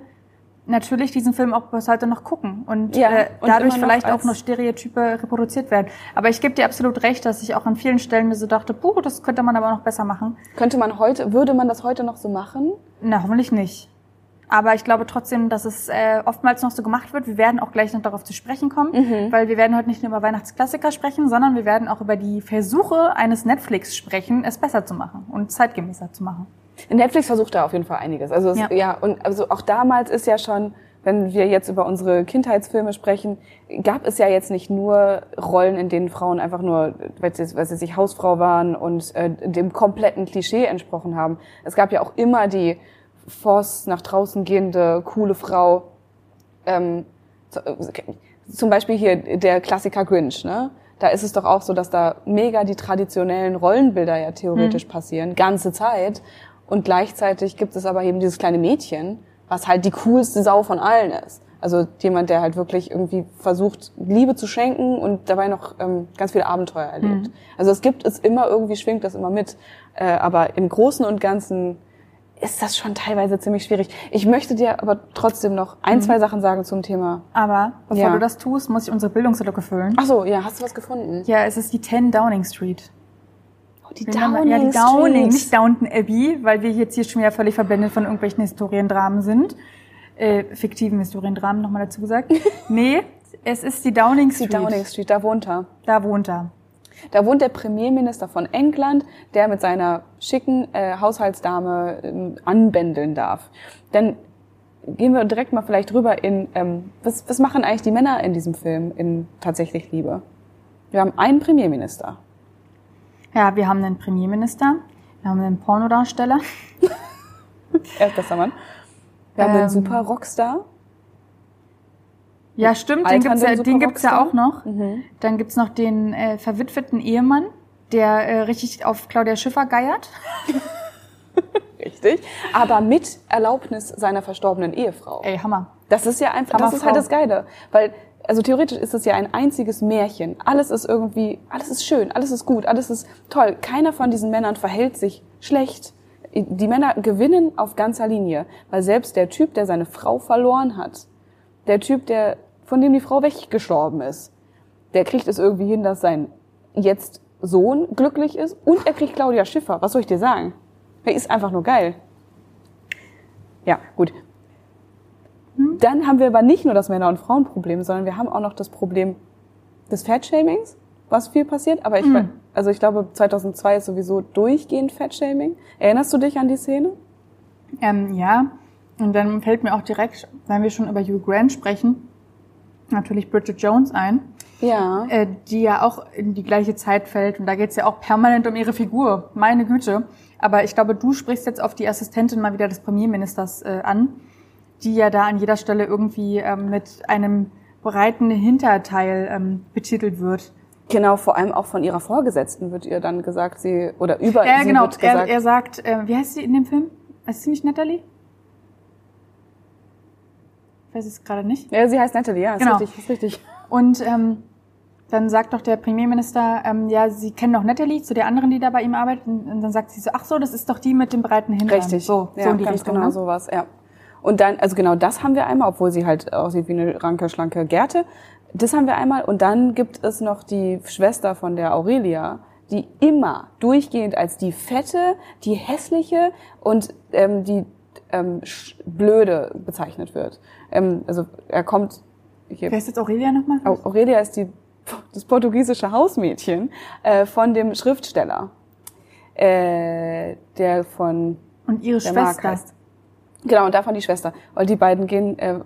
natürlich diesen Film auch bis heute noch gucken und Ja, äh, und dadurch vielleicht auch noch Stereotype reproduziert werden. Aber ich gebe dir absolut recht, dass ich auch an vielen Stellen mir so dachte, puh, das könnte man aber noch besser machen. Könnte man heute, würde man das heute noch so machen? Na, hoffentlich nicht. Aber ich glaube trotzdem, dass es äh, oftmals noch so gemacht wird. Wir werden auch gleich noch darauf zu sprechen kommen, Mhm. weil wir werden heute nicht nur über Weihnachtsklassiker sprechen, sondern wir werden auch über die Versuche eines Netflix sprechen, es besser zu machen und zeitgemäßer zu machen. Netflix versucht da auf jeden Fall einiges. Also es, ja. Ja. und also auch damals ist ja schon, wenn wir jetzt über unsere Kindheitsfilme sprechen, gab es ja jetzt nicht nur Rollen, in denen Frauen einfach nur, weil sie, weil sie sich Hausfrau waren und äh, dem kompletten Klischee entsprochen haben. Es gab ja auch immer die Force nach draußen gehende coole Frau. Ähm, zu- äh, zum Beispiel hier der Klassiker Grinch, ne? Da ist es doch auch so, dass da mega die traditionellen Rollenbilder ja theoretisch passieren, ganze Zeit. Und gleichzeitig gibt es aber eben dieses kleine Mädchen, was halt die coolste Sau von allen ist. Also jemand, der halt wirklich irgendwie versucht, Liebe zu schenken und dabei noch ähm, ganz viele Abenteuer erlebt. Also es gibt es immer, irgendwie schwingt das immer mit. Äh, aber im Großen und Ganzen ist das schon teilweise ziemlich schwierig. Ich möchte dir aber trotzdem noch ein, zwei Sachen sagen zum Thema. Aber bevor Ja. du das tust, muss ich unsere Bildungslücke füllen. Ach so, ja, hast du was gefunden? Ja, es ist die 10 Downing Street. Oh, die ja, die Downing, nicht Downton Abbey, weil wir jetzt hier schon wieder völlig verblendet von irgendwelchen Historiendramen sind. Äh, fiktiven Historiendramen, nochmal dazu gesagt. (laughs) nee, es ist die Downing Die Street. Downing Street, da wohnt er. Da wohnt er. Da wohnt der Premierminister von England, der mit seiner schicken äh, Haushaltsdame ähm, anbändeln darf. Dann gehen wir direkt mal vielleicht rüber in, ähm, was, was machen eigentlich die Männer in diesem Film in Tatsächlich Liebe? Wir haben einen Premierminister. Ja, wir haben einen Premierminister, wir haben einen Pornodarsteller. (laughs) Erster Mann. Wir haben Ähm, einen super Rockstar. Ja, stimmt, den gibt's ja, den gibt's ja auch noch. Dann gibt's noch den äh, verwitweten Ehemann, der äh, richtig auf Claudia Schiffer geiert. (laughs) Richtig. Aber mit Erlaubnis seiner verstorbenen Ehefrau. Ey, Hammer. Das ist ja einfach, Aber das ist halt Frau. das Geile. Weil, also theoretisch ist es ja ein einziges Märchen. Alles ist irgendwie, alles ist schön, alles ist gut, alles ist toll. Keiner von diesen Männern verhält sich schlecht. Die Männer gewinnen auf ganzer Linie. Weil selbst der Typ, der seine Frau verloren hat, der Typ, der, von dem die Frau weggestorben ist, der kriegt es irgendwie hin, dass sein jetzt Sohn glücklich ist und er kriegt Claudia Schiffer. Was soll ich dir sagen? Er ist einfach nur geil. Ja, gut. Dann haben wir aber nicht nur das Männer- und Frauenproblem, sondern wir haben auch noch das Problem des Fatshamings, was viel passiert. Aber ich, we- also ich glaube, 2002 ist sowieso durchgehend Fatshaming. Erinnerst du dich an die Szene? Ähm, ja, und dann fällt mir auch direkt, wenn wir schon über Hugh Grant sprechen, natürlich Bridget Jones ein, Ja. äh, die ja auch in die gleiche Zeit fällt. Und da geht's ja auch permanent um ihre Figur. Meine Güte. Aber ich glaube, du sprichst jetzt auf die Assistentin mal wieder des Premierministers äh, an, die ja da an jeder Stelle irgendwie ähm, mit einem breiten Hinterteil ähm, betitelt wird. Genau, vor allem auch von ihrer Vorgesetzten wird ihr dann gesagt, sie, oder über Ja, sie genau. wird Er, gesagt, er sagt, äh, wie heißt sie in dem Film? Heißt sie nicht Natalie? Ich weiß es gerade nicht. ja, sie heißt Natalie, ja, ist Genau. richtig, ist richtig. Und ähm, dann sagt doch der Premierminister, ähm, ja, Sie kennen doch Natalie, zu der anderen, die da bei ihm arbeitet. Und und dann sagt sie so, ach so, das ist doch die mit dem breiten Hintern. Richtig. So, ja, so in die ganz Richtung. genau ne? sowas, ja. Und dann, also genau das haben wir einmal, obwohl sie halt aussieht wie eine ranke, schlanke Gerte. Das haben wir einmal. Und dann gibt es noch die Schwester von der Aurelia, die immer durchgehend als die fette, die hässliche und ähm, die ähm, blöde bezeichnet wird. Ähm, also er kommt hier. Wer ist jetzt Aurelia nochmal? Au- Aurelia ist die das portugiesische Hausmädchen äh, von dem Schriftsteller, äh, der von Und ihre der Mark Schwester. heißt. Genau, und davon die Schwester. Weil die beiden gehen, äh,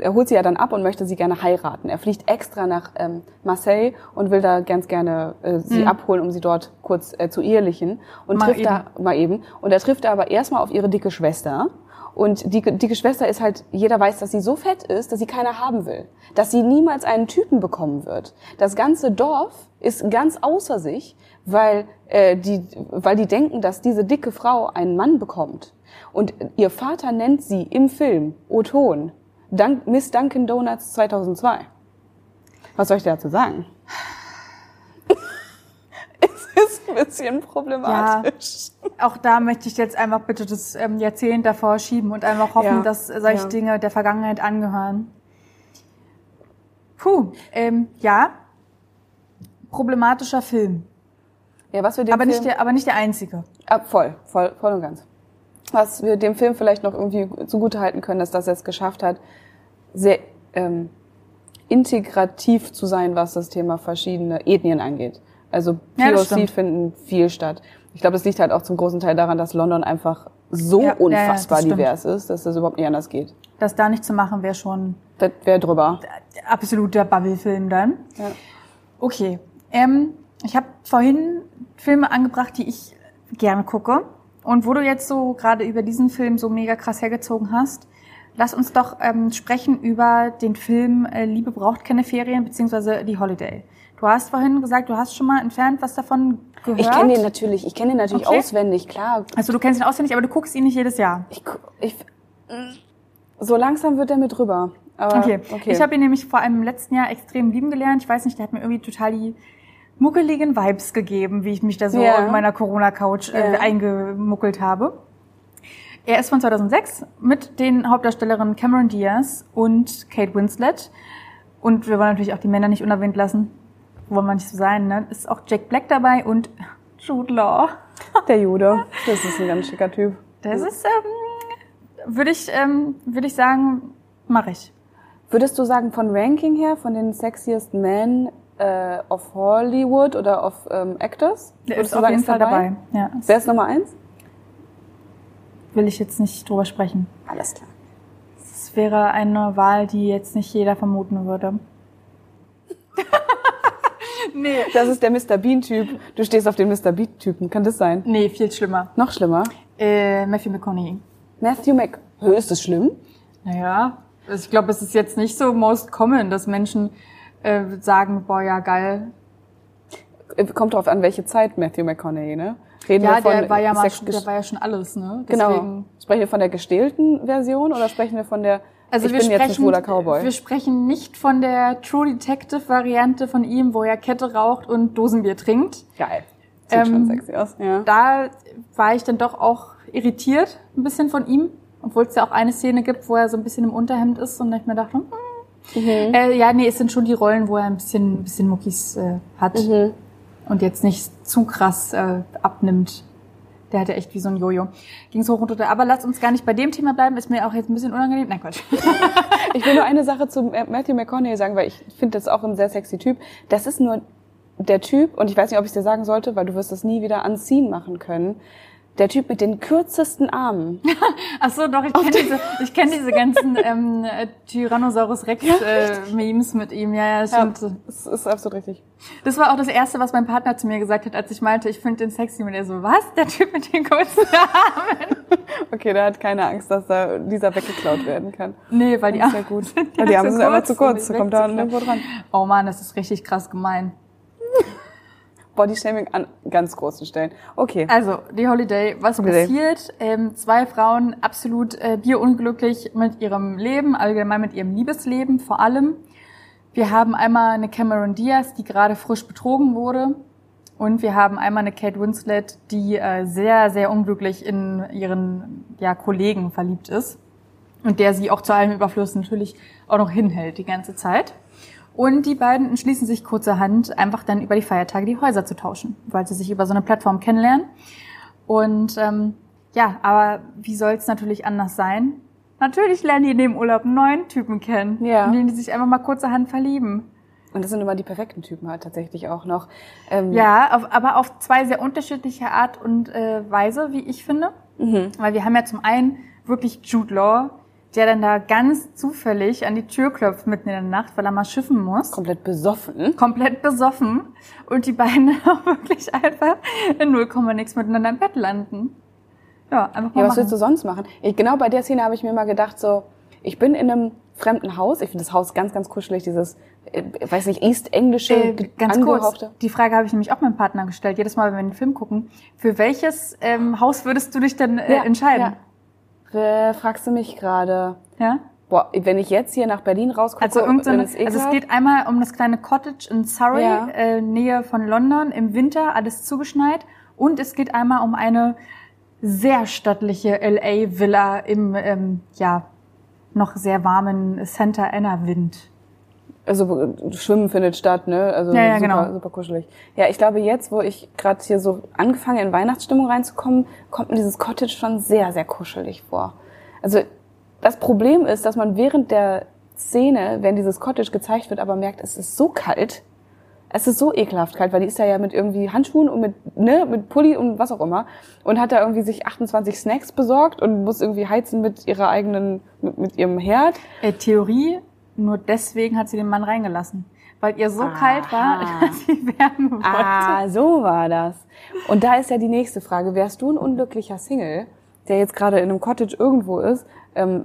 er holt sie ja dann ab und möchte sie gerne heiraten. Er fliegt extra nach ähm, Marseille und will da ganz gerne äh, sie Mhm. abholen, um sie dort kurz äh, zu ehelichen. Und Mal trifft da mal eben. Und er trifft da aber erstmal auf ihre dicke Schwester. Und die dicke Schwester ist halt, jeder weiß, dass sie so fett ist, dass sie keiner haben will. Dass sie niemals einen Typen bekommen wird. Das ganze Dorf ist ganz außer sich, weil, äh, die, weil die denken, dass diese dicke Frau einen Mann bekommt. Und ihr Vater nennt sie im Film Oton Dun Miss Dunkin' Donuts 2002. Was soll ich dazu sagen? (laughs) es ist ein bisschen problematisch. Auch da möchte ich jetzt einfach bitte das ähm, Jahrzehnt davor schieben und einfach hoffen, Ja, dass solche ja. Dinge der Vergangenheit angehören. Puh, ähm, ja. Problematischer Film. Ja, was wir dem Aber Film, nicht, der, aber nicht der einzige. Ah, voll, voll, voll und ganz. Was wir dem Film vielleicht noch irgendwie zugutehalten können, ist, dass er es geschafft hat, sehr ähm, integrativ zu sein, was das Thema verschiedene Ethnien angeht. Also Ja, das POC stimmt. finden viel statt. Ich glaube, es liegt halt auch zum großen Teil daran, dass London einfach so Ja, ja, ja, unfassbar das stimmt. divers ist, dass das überhaupt nicht anders geht. Das da nicht zu machen, wäre schon Das wäre drüber. absoluter Bubble-Film dann. Ja. Okay. Ähm, ich habe vorhin Filme angebracht, die ich gerne gucke. Und wo du jetzt so gerade über diesen Film so mega krass hergezogen hast, lass uns doch ähm, sprechen über den Film äh, Liebe braucht keine Ferien beziehungsweise die Holiday. Du hast vorhin gesagt, du hast schon mal entfernt was davon gehört. Ich kenne den natürlich, ich kenne den natürlich Okay. auswendig, klar. Also du kennst ihn auswendig, aber du guckst ihn nicht jedes Jahr. Ich, ich, so langsam wird er mit drüber. Aber, Okay. okay. Ich habe ihn nämlich vor allem im letzten Jahr extrem lieben gelernt. Ich weiß nicht, der hat mir irgendwie total die muckeligen Vibes gegeben, wie ich mich da so Ja. auf meiner Corona-Couch äh, Ja. eingemuckelt habe. Er ist von 2006 mit den Hauptdarstellerinnen Cameron Diaz und Kate Winslet. Und wir wollen natürlich auch die Männer nicht unerwähnt lassen. Wollen wir nicht so sein, ne? Ist auch Jack Black dabei und Jude Law. Der Jude. Das ist ein ganz schicker Typ. Das ist, ähm, würde ich, ähm, würde ich sagen, mache ich. Würdest du sagen, von Ranking her, von den sexiest men äh, of Hollywood oder of ähm, Actors? Der ist auf jeden Fall dabei. Ja, Wer ist Nummer eins? will ich jetzt nicht drüber sprechen. Alles klar. Es wäre eine Wahl, die jetzt nicht jeder vermuten würde. (laughs) nee. Das ist der Mr. Bean-Typ. Du stehst auf den Mr. Bean-Typen. Kann das sein? Nee, viel schlimmer. Noch schlimmer. Äh, Matthew McConaughey. Matthew Mc... Ist das schlimm? Naja, ich glaube, es ist jetzt nicht so most common, dass Menschen äh, sagen, boah, ja, geil. Äh, Kommt drauf an, welche Zeit Matthew McConaughey, ne? Reden Ja, wir von der war ja mal, schon, der war ja schon alles, ne? Genau. Deswegen, Sprechen wir von der gestählten Version oder sprechen wir von der Also Ich wir bin jetzt ein sprechen, schwuler Cowboy? wir sprechen nicht von der True Detective Variante von ihm, wo er Kette raucht und Dosenbier trinkt. Geil. Sieht schon Ähm, sexy aus. Ja. da war ich dann doch auch irritiert ein bisschen von ihm, obwohl es ja auch eine Szene gibt, wo er so ein bisschen im Unterhemd ist und ich mir dachte, hm, Mhm. äh, ja, nee, es sind schon die Rollen, wo er ein bisschen, ein bisschen Muckis äh, hat Mhm. und jetzt nicht zu krass äh, abnimmt. Der hatte echt wie so ein Jojo. Ging's hoch und runter. Aber lass uns gar nicht bei dem Thema bleiben, ist mir auch jetzt ein bisschen unangenehm. Nein, Quatsch. (laughs) Ich will nur eine Sache zu Matthew McConaughey sagen, weil ich finde das auch ein sehr sexy Typ. Das ist nur der Typ, und ich weiß nicht, ob ich es dir sagen sollte, weil du wirst das nie wieder anziehen machen können. Der Typ mit den kürzesten Armen. (laughs) Ach so, doch, ich kenne diese, ich kenn diese ganzen (laughs) ähm, äh, Tyrannosaurus Rex äh, Memes mit ihm. Ja, ja, stimmt. das ist absolut richtig. Das war auch das Erste, was mein Partner zu mir gesagt hat, als ich meinte, ich finde den sexy. Und er so, was? Der Typ mit den kurzen (laughs) Armen? Okay, der hat keine Angst, dass da dieser weggeklaut werden kann. Nee, weil die Arme ja gut. sind Ja, die Arme sind einfach zu kurz. Da kommt da nirgendwo dran. Oh man, das ist richtig krass gemein. Bodyshaming an ganz großen Stellen. Okay. Also, die Holiday, was Holiday. passiert? Ähm, zwei Frauen absolut äh, bierunglücklich mit ihrem Leben, allgemein mit ihrem Liebesleben vor allem. Wir haben einmal eine Cameron Diaz, die gerade frisch betrogen wurde. Und wir haben einmal eine Kate Winslet, die äh, sehr, sehr unglücklich in ihren ja, Kollegen verliebt ist. Und der sie auch zu allem Überfluss natürlich auch noch hinhält die ganze Zeit. Und die beiden entschließen sich kurzerhand, einfach dann über die Feiertage die Häuser zu tauschen, weil sie sich über so eine Plattform kennenlernen. Und ähm, ja, aber wie soll es natürlich anders sein? Natürlich lernen die in dem Urlaub einen neuen Typen kennen, Ja. in den die sich einfach mal kurzerhand verlieben. Und das sind immer die perfekten Typen halt tatsächlich auch noch. Ähm, Ja, auf, aber auf zwei sehr unterschiedliche Art und äh, Weise, wie ich finde. Weil wir haben ja zum einen wirklich Jude Law, der dann da ganz zufällig an die Tür klopft mitten in der Nacht, weil er mal schiffen muss. komplett besoffen. Komplett besoffen. Und die beiden (laughs) auch wirklich einfach in 0, nix miteinander im Bett landen. Ja, einfach mal Ja, was machen. willst du sonst machen? Ich, genau bei der Szene habe ich mir mal gedacht, so, ich bin in einem fremden Haus. Ich finde das Haus ganz, ganz kuschelig, dieses, äh, weiß nicht, East-Englische, Äh, ganz kurz, angehauchte. die Frage habe ich nämlich auch meinem Partner gestellt, jedes Mal, wenn wir den Film gucken. Für welches ähm, Haus würdest du dich denn äh, entscheiden? Ja. Fragst du mich gerade? Ja? Boah, wenn ich jetzt hier nach Berlin rausgucke, Also, irgendeine, ins also es geht einmal um das kleine Cottage in Surrey, Ja. äh, Nähe von London, im Winter, alles zugeschneit. Und es geht einmal um eine sehr stattliche LA-Villa im, ähm, ja, noch sehr warmen Santa Ana-Wind. Also äh, Schwimmen findet statt, ne? Also Ja, ja, super, genau. super kuschelig. Ja, ich glaube jetzt, wo ich gerade hier so angefangen in Weihnachtsstimmung reinzukommen, kommt mir dieses Cottage schon sehr, sehr kuschelig vor. Also das Problem ist, dass man während der Szene, wenn dieses Cottage gezeigt wird, aber merkt, es ist so kalt. Es ist so ekelhaft kalt, weil die ist da ja mit irgendwie Handschuhen und mit, ne, mit Pulli und was auch immer und hat da irgendwie sich 28 Snacks besorgt und muss irgendwie heizen mit ihrer eigenen, mit, mit ihrem Herd. Äh, Theorie, nur deswegen hat sie den Mann reingelassen. Weil ihr so kalt war, Aha. (laughs) dass sie wärmen wollte. Ah, so war das. Und da ist ja die nächste Frage. Wärst du ein unglücklicher Single, der jetzt gerade in einem Cottage irgendwo ist, ähm,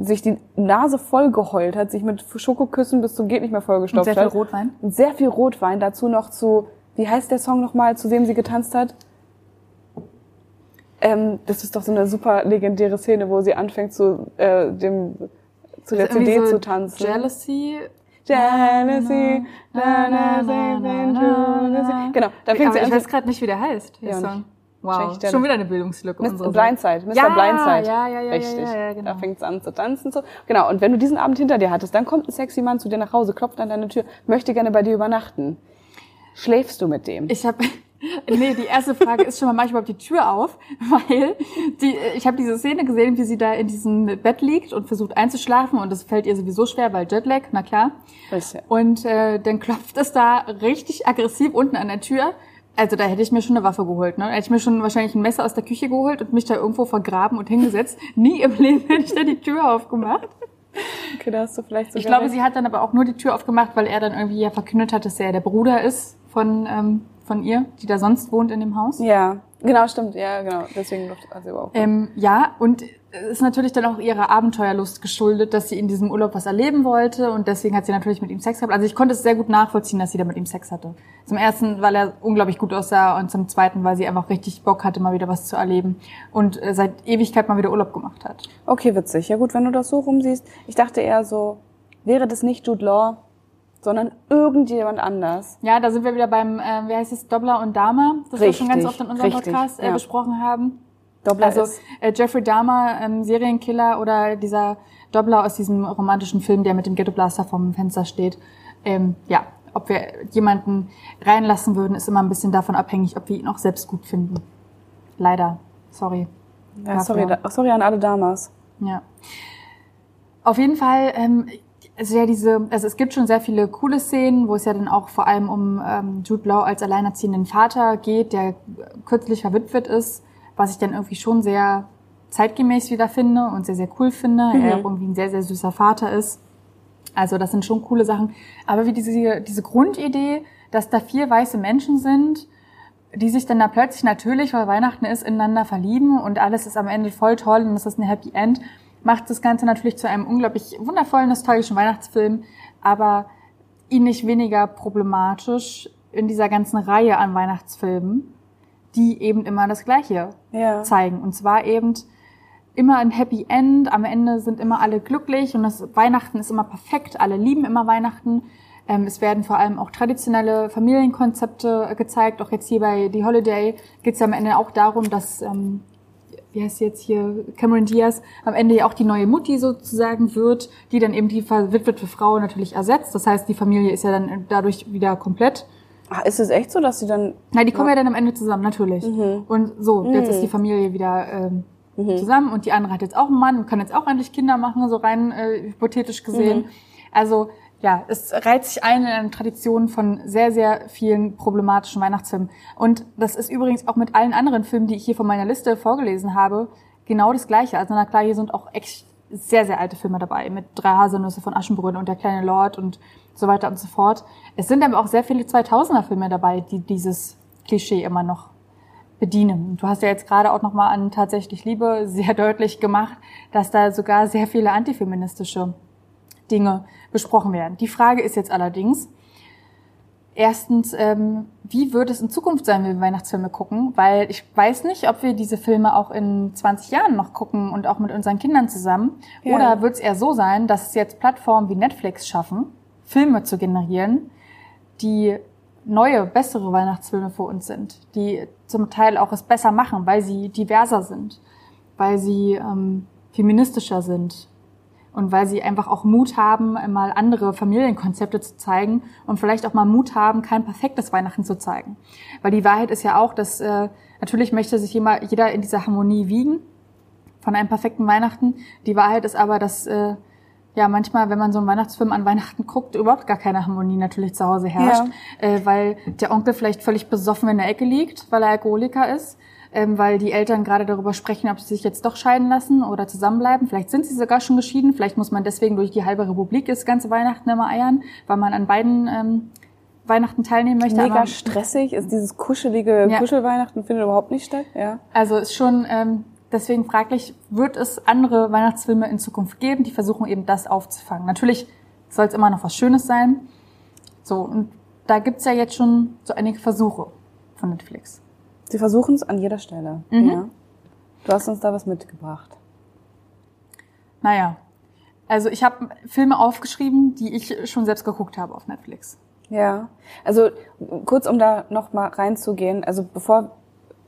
sich die Nase voll geheult hat, sich mit Schokoküssen bis zum geht nicht mehr vollgestopft sehr viel hat. Rotwein. Und sehr viel Rotwein. Dazu noch zu, wie heißt der Song nochmal, zu dem sie getanzt hat? Ähm, das ist doch so eine super legendäre Szene, wo sie anfängt zu äh, dem zu der CD so zu tanzen. Jealousy. Jealousy, na, na, na, na, na, na. Genau, da fängt sie ich an. weiß gerade nicht, wie der heißt, der Ja, Song. Wow, schon wieder eine Bildungslücke. Unsererseits. Blindside, Mr. Ja, Blindside. ja, ja, ja, Richtig. ja, ja, genau. Da fängt es an zu tanzen. So. Genau, und wenn du diesen Abend hinter dir hattest, dann kommt ein sexy Mann zu dir nach Hause, klopft an deine Tür, möchte gerne bei dir übernachten. Schläfst du mit dem? Ich habe Nee, die erste Frage ist schon mal, mach ich überhaupt die Tür auf? (laughs) Weil die, ich habe diese Szene gesehen, wie sie da in diesem Bett liegt und versucht einzuschlafen und das fällt ihr sowieso schwer, weil Jetlag, na klar. Richtig. Und äh, dann klopft es da richtig aggressiv unten an der Tür. Also da hätte ich mir schon eine Waffe geholt, ne? Da hätte ich mir schon wahrscheinlich ein Messer aus der Küche geholt und mich da irgendwo vergraben und hingesetzt. (laughs) Nie im Leben hätte ich da die Tür aufgemacht. Okay, da hast du vielleicht sogar Ich glaube, recht. sie hat dann aber auch nur die Tür aufgemacht, weil er dann irgendwie ja verkündet hat, dass er der Bruder ist von, ähm, von ihr, die da sonst wohnt in dem Haus. Ja, genau, stimmt. Ja, genau. Deswegen läuft also überhaupt. Ähm, ja, und es ist natürlich dann auch ihrer Abenteuerlust geschuldet, dass sie in diesem Urlaub was erleben wollte und deswegen hat sie natürlich mit ihm Sex gehabt. Also ich konnte es sehr gut nachvollziehen, dass sie da mit ihm Sex hatte. Zum ersten, weil er unglaublich gut aussah und zum zweiten, weil sie einfach richtig Bock hatte, mal wieder was zu erleben und äh, seit Ewigkeit mal wieder Urlaub gemacht hat. Okay, witzig. Ja gut, wenn du das so rumsiehst. Ich dachte eher so, wäre das nicht Jude Law, sondern irgendjemand anders. Ja, da sind wir wieder beim, äh, wie heißt es, Dobler und Dahmer, das wir schon ganz Richtig, oft in unserem richtig, Podcast äh, ja. besprochen haben. Doppler Also äh, Jeffrey Dahmer, ähm, Serienkiller oder dieser Dobler aus diesem romantischen Film, der mit dem Ghetto Blaster vom Fenster steht. Ähm, ja, ob wir jemanden reinlassen würden, ist immer ein bisschen davon abhängig, ob wir ihn auch selbst gut finden. Leider. Sorry. ja, sorry, da, sorry an alle Damas. Ja. Auf jeden Fall, ähm, also ja diese, also es gibt schon sehr viele coole Szenen, wo es ja dann auch vor allem um ähm, Jude Law als alleinerziehenden Vater geht, der kürzlich verwitwet ist, was ich dann irgendwie schon sehr zeitgemäß wieder finde und sehr, sehr cool finde. Er auch irgendwie ein sehr, sehr süßer Vater ist. Also das sind schon coole Sachen. Aber wie diese, diese Grundidee, dass da vier weiße Menschen sind, die sich dann da plötzlich natürlich, weil Weihnachten ist, ineinander verlieben und alles ist am Ende voll toll und es ist ein Happy End, macht das Ganze natürlich zu einem unglaublich wundervollen, nostalgischen Weihnachtsfilm, aber ihn nicht weniger problematisch in dieser ganzen Reihe an Weihnachtsfilmen, die eben immer das Gleiche Ja. zeigen. Und zwar eben immer ein Happy End, am Ende sind immer alle glücklich und das Weihnachten ist immer perfekt, alle lieben immer Weihnachten. Ähm, es werden vor allem auch traditionelle Familienkonzepte äh, gezeigt. Auch jetzt hier bei The Holiday geht es ja am Ende auch darum, dass, ähm, wie heißt sie jetzt hier, Cameron Diaz am Ende ja auch die neue Mutti sozusagen wird, die dann eben die verwitwete Frau natürlich ersetzt. Das heißt, die Familie ist ja dann dadurch wieder komplett. Ach, ist es echt so, dass sie dann Na, die kommen ja, dann am Ende zusammen, natürlich. Und so, jetzt ist die Familie wieder ähm, zusammen und die andere hat jetzt auch einen Mann und kann jetzt auch endlich Kinder machen, so rein äh, hypothetisch gesehen. Also ja, es reiht sich ein in eine Tradition von sehr, sehr vielen problematischen Weihnachtsfilmen. Und das ist übrigens auch mit allen anderen Filmen, die ich hier von meiner Liste vorgelesen habe, genau das Gleiche. Also na klar, hier sind auch echt sehr, sehr alte Filme dabei, mit Drei Haselnüsse von Aschenbrödel und Der kleine Lord und so weiter und so fort. Es sind aber auch sehr viele 2000er-Filme dabei, die dieses Klischee immer noch bedienen. Du hast ja jetzt gerade auch nochmal an Tatsächlich Liebe sehr (laughs) deutlich gemacht, dass da sogar sehr viele antifeministische Dinge besprochen werden. Die Frage ist jetzt allerdings, erstens, ähm, wie wird es in Zukunft sein, wenn wir Weihnachtsfilme gucken? Weil ich weiß nicht, ob wir diese Filme auch in 20 Jahren noch gucken und auch mit unseren Kindern zusammen. Ja. Oder wird es eher so sein, dass es jetzt Plattformen wie Netflix schaffen, Filme zu generieren, die neue, bessere Weihnachtsfilme für uns sind, die zum Teil auch es besser machen, weil sie diverser sind, weil sie ähm, feministischer sind und weil sie einfach auch Mut haben, mal andere Familienkonzepte zu zeigen und vielleicht auch mal Mut haben, kein perfektes Weihnachten zu zeigen. Weil die Wahrheit ist ja auch, dass äh, natürlich möchte sich jeder in dieser Harmonie wiegen von einem perfekten Weihnachten. Die Wahrheit ist aber, dass äh, ja manchmal, wenn man so einen Weihnachtsfilm an Weihnachten guckt, überhaupt gar keine Harmonie natürlich zu Hause herrscht, ja. äh, weil der Onkel vielleicht völlig besoffen in der Ecke liegt, weil er Alkoholiker ist, ähm, weil die Eltern gerade darüber sprechen, ob sie sich jetzt doch scheiden lassen oder zusammenbleiben. Vielleicht sind sie sogar schon geschieden, vielleicht muss man deswegen durch die halbe Republik das ganze Weihnachten immer eiern, weil man an beiden ähm, Weihnachten teilnehmen möchte. Mega aber, stressig, ist dieses kuschelige ja. Kuschelweihnachten findet überhaupt nicht statt, ja. Also ist schon ähm, Deswegen frage ich, wird es andere Weihnachtsfilme in Zukunft geben, die versuchen eben das aufzufangen? Natürlich soll es immer noch was Schönes sein. So, und da gibt's ja jetzt schon so einige Versuche von Netflix. Sie versuchen es an jeder Stelle. Mhm. Ja. Du hast uns da was mitgebracht. Naja, also ich habe Filme aufgeschrieben, die ich schon selbst geguckt habe auf Netflix. Ja, also kurz um da noch mal reinzugehen, also bevor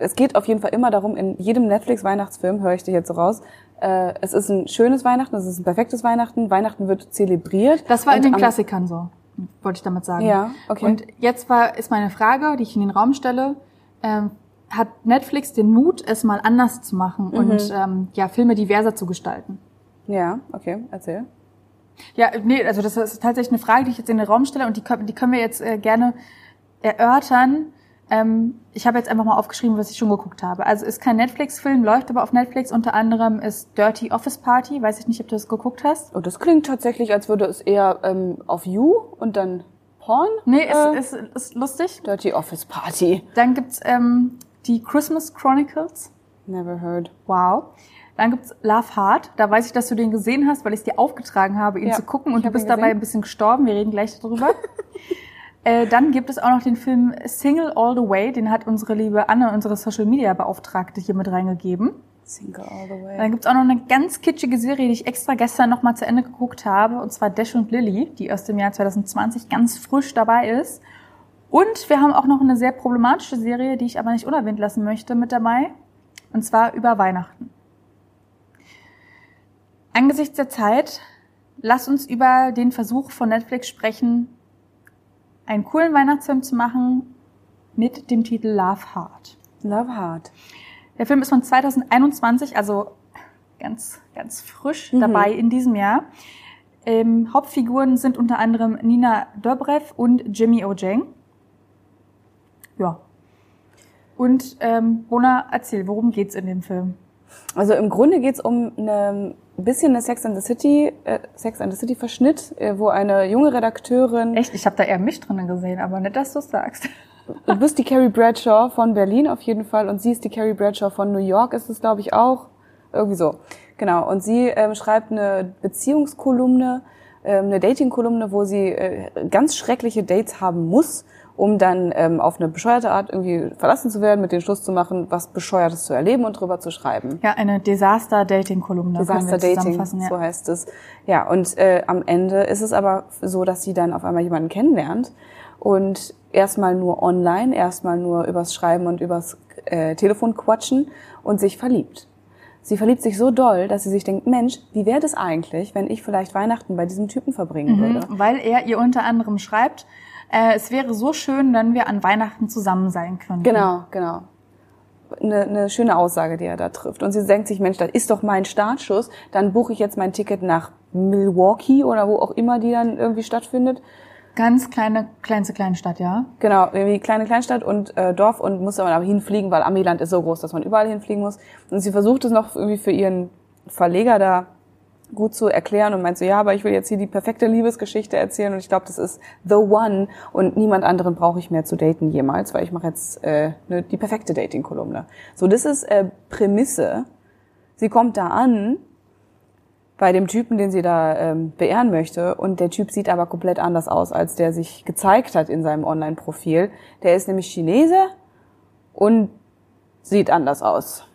es geht auf jeden Fall immer darum, in jedem Netflix-Weihnachtsfilm, höre ich dich jetzt so raus, äh, es ist ein schönes Weihnachten, es ist ein perfektes Weihnachten, Weihnachten wird zelebriert. Das war in den Klassikern so, wollte ich damit sagen. Ja, okay. Und jetzt war, ist meine Frage, die ich in den Raum stelle, ähm, hat Netflix den Mut, es mal anders zu machen mhm. und ähm, ja, Filme diverser zu gestalten? Ja, okay, erzähl. Ja, nee, also das ist tatsächlich eine Frage, die ich jetzt in den Raum stelle und die, die können wir jetzt äh, gerne erörtern ähm, ich habe jetzt einfach mal aufgeschrieben, was ich schon geguckt habe. Also ist kein Netflix-Film, läuft aber auf Netflix. Unter anderem ist Dirty Office Party. Weiß ich nicht, ob du das geguckt hast. Oh, das klingt tatsächlich, als würde es eher ähm, auf You und dann Porn. Nee, äh, ist, ist, ist lustig. Dirty Office Party. Dann gibt's ähm, die Christmas Chronicles. Never heard. Wow. Dann gibt's Love Hard. Da weiß ich, dass du den gesehen hast, weil ich es dir aufgetragen habe, ihn ja, zu gucken. Und du bist dabei ein bisschen gestorben. Wir reden gleich darüber. (laughs) Äh, dann gibt es auch noch den Film Single All the Way, den hat unsere liebe Anne, unsere Social Media Beauftragte, hier mit reingegeben. Single All the Way. Dann gibt es auch noch eine ganz kitschige Serie, die ich extra gestern noch mal zu Ende geguckt habe, und zwar Dash und Lily, die aus dem Jahr 2020 ganz frisch dabei ist. Und wir haben auch noch eine sehr problematische Serie, die ich aber nicht unerwähnt lassen möchte, mit dabei. Und zwar über Weihnachten. Angesichts der Zeit, lass uns über den Versuch von Netflix sprechen, einen coolen Weihnachtsfilm zu machen mit dem Titel Love Hard. Love Hard. Der Film ist von 2021, also ganz, ganz frisch mhm. dabei in diesem Jahr. Ähm, Hauptfiguren sind unter anderem Nina Dobrev und Jimmy O'Jang. Ja. Und ähm, Bona, erzähl, worum geht's in dem Film? Also im Grunde geht's um eine ein bisschen eine Sex and the City, äh, Sex and the City Verschnitt, äh, wo eine junge Redakteurin. Echt, ich habe da eher mich drinnen gesehen, aber nicht, dass du sagst. Du bist die Carrie Bradshaw von Berlin auf jeden Fall und sie ist die Carrie Bradshaw von New York, ist es glaube ich auch. Irgendwie so. Genau. Und sie ähm, schreibt eine Beziehungskolumne, ähm, eine Datingkolumne, wo sie äh, ganz schreckliche Dates haben muss um dann ähm, auf eine bescheuerte Art irgendwie verlassen zu werden, mit den Schluss zu machen, was Bescheuertes zu erleben und drüber zu schreiben. Ja, eine Desaster-Dating-Kolumne. Desaster-Dating, ja. so heißt es. Ja, und äh, am Ende ist es aber so, dass sie dann auf einmal jemanden kennenlernt und erstmal nur online, erstmal nur übers Schreiben und übers äh, Telefon quatschen und sich verliebt. Sie verliebt sich so doll, dass sie sich denkt, Mensch, wie wäre das eigentlich, wenn ich vielleicht Weihnachten bei diesem Typen verbringen mhm, würde? Weil er ihr unter anderem schreibt, äh, es wäre so schön, wenn wir an Weihnachten zusammen sein könnten. Genau, genau. Eine, eine schöne Aussage, die er da trifft. Und sie denkt sich, Mensch, das ist doch mein Startschuss, dann buche ich jetzt mein Ticket nach Milwaukee oder wo auch immer die dann irgendwie stattfindet. Ganz kleine, kleinste Kleinstadt, ja. Genau, irgendwie kleine Kleinstadt und äh, Dorf und muss dann aber hinfliegen, weil Amiland ist so groß, dass man überall hinfliegen muss. Und sie versucht es noch irgendwie für ihren Verleger da gut zu erklären und meint so, ja, aber ich will jetzt hier die perfekte Liebesgeschichte erzählen und ich glaube, das ist the one und niemand anderen brauche ich mehr zu daten jemals, weil ich mache jetzt äh, ne, die perfekte Dating-Kolumne. So, das ist äh, Prämisse. Sie kommt da an bei dem Typen, den sie da ähm, beehren möchte und der Typ sieht aber komplett anders aus, als der sich gezeigt hat in seinem Online-Profil. Der ist nämlich Chinese und sieht anders aus.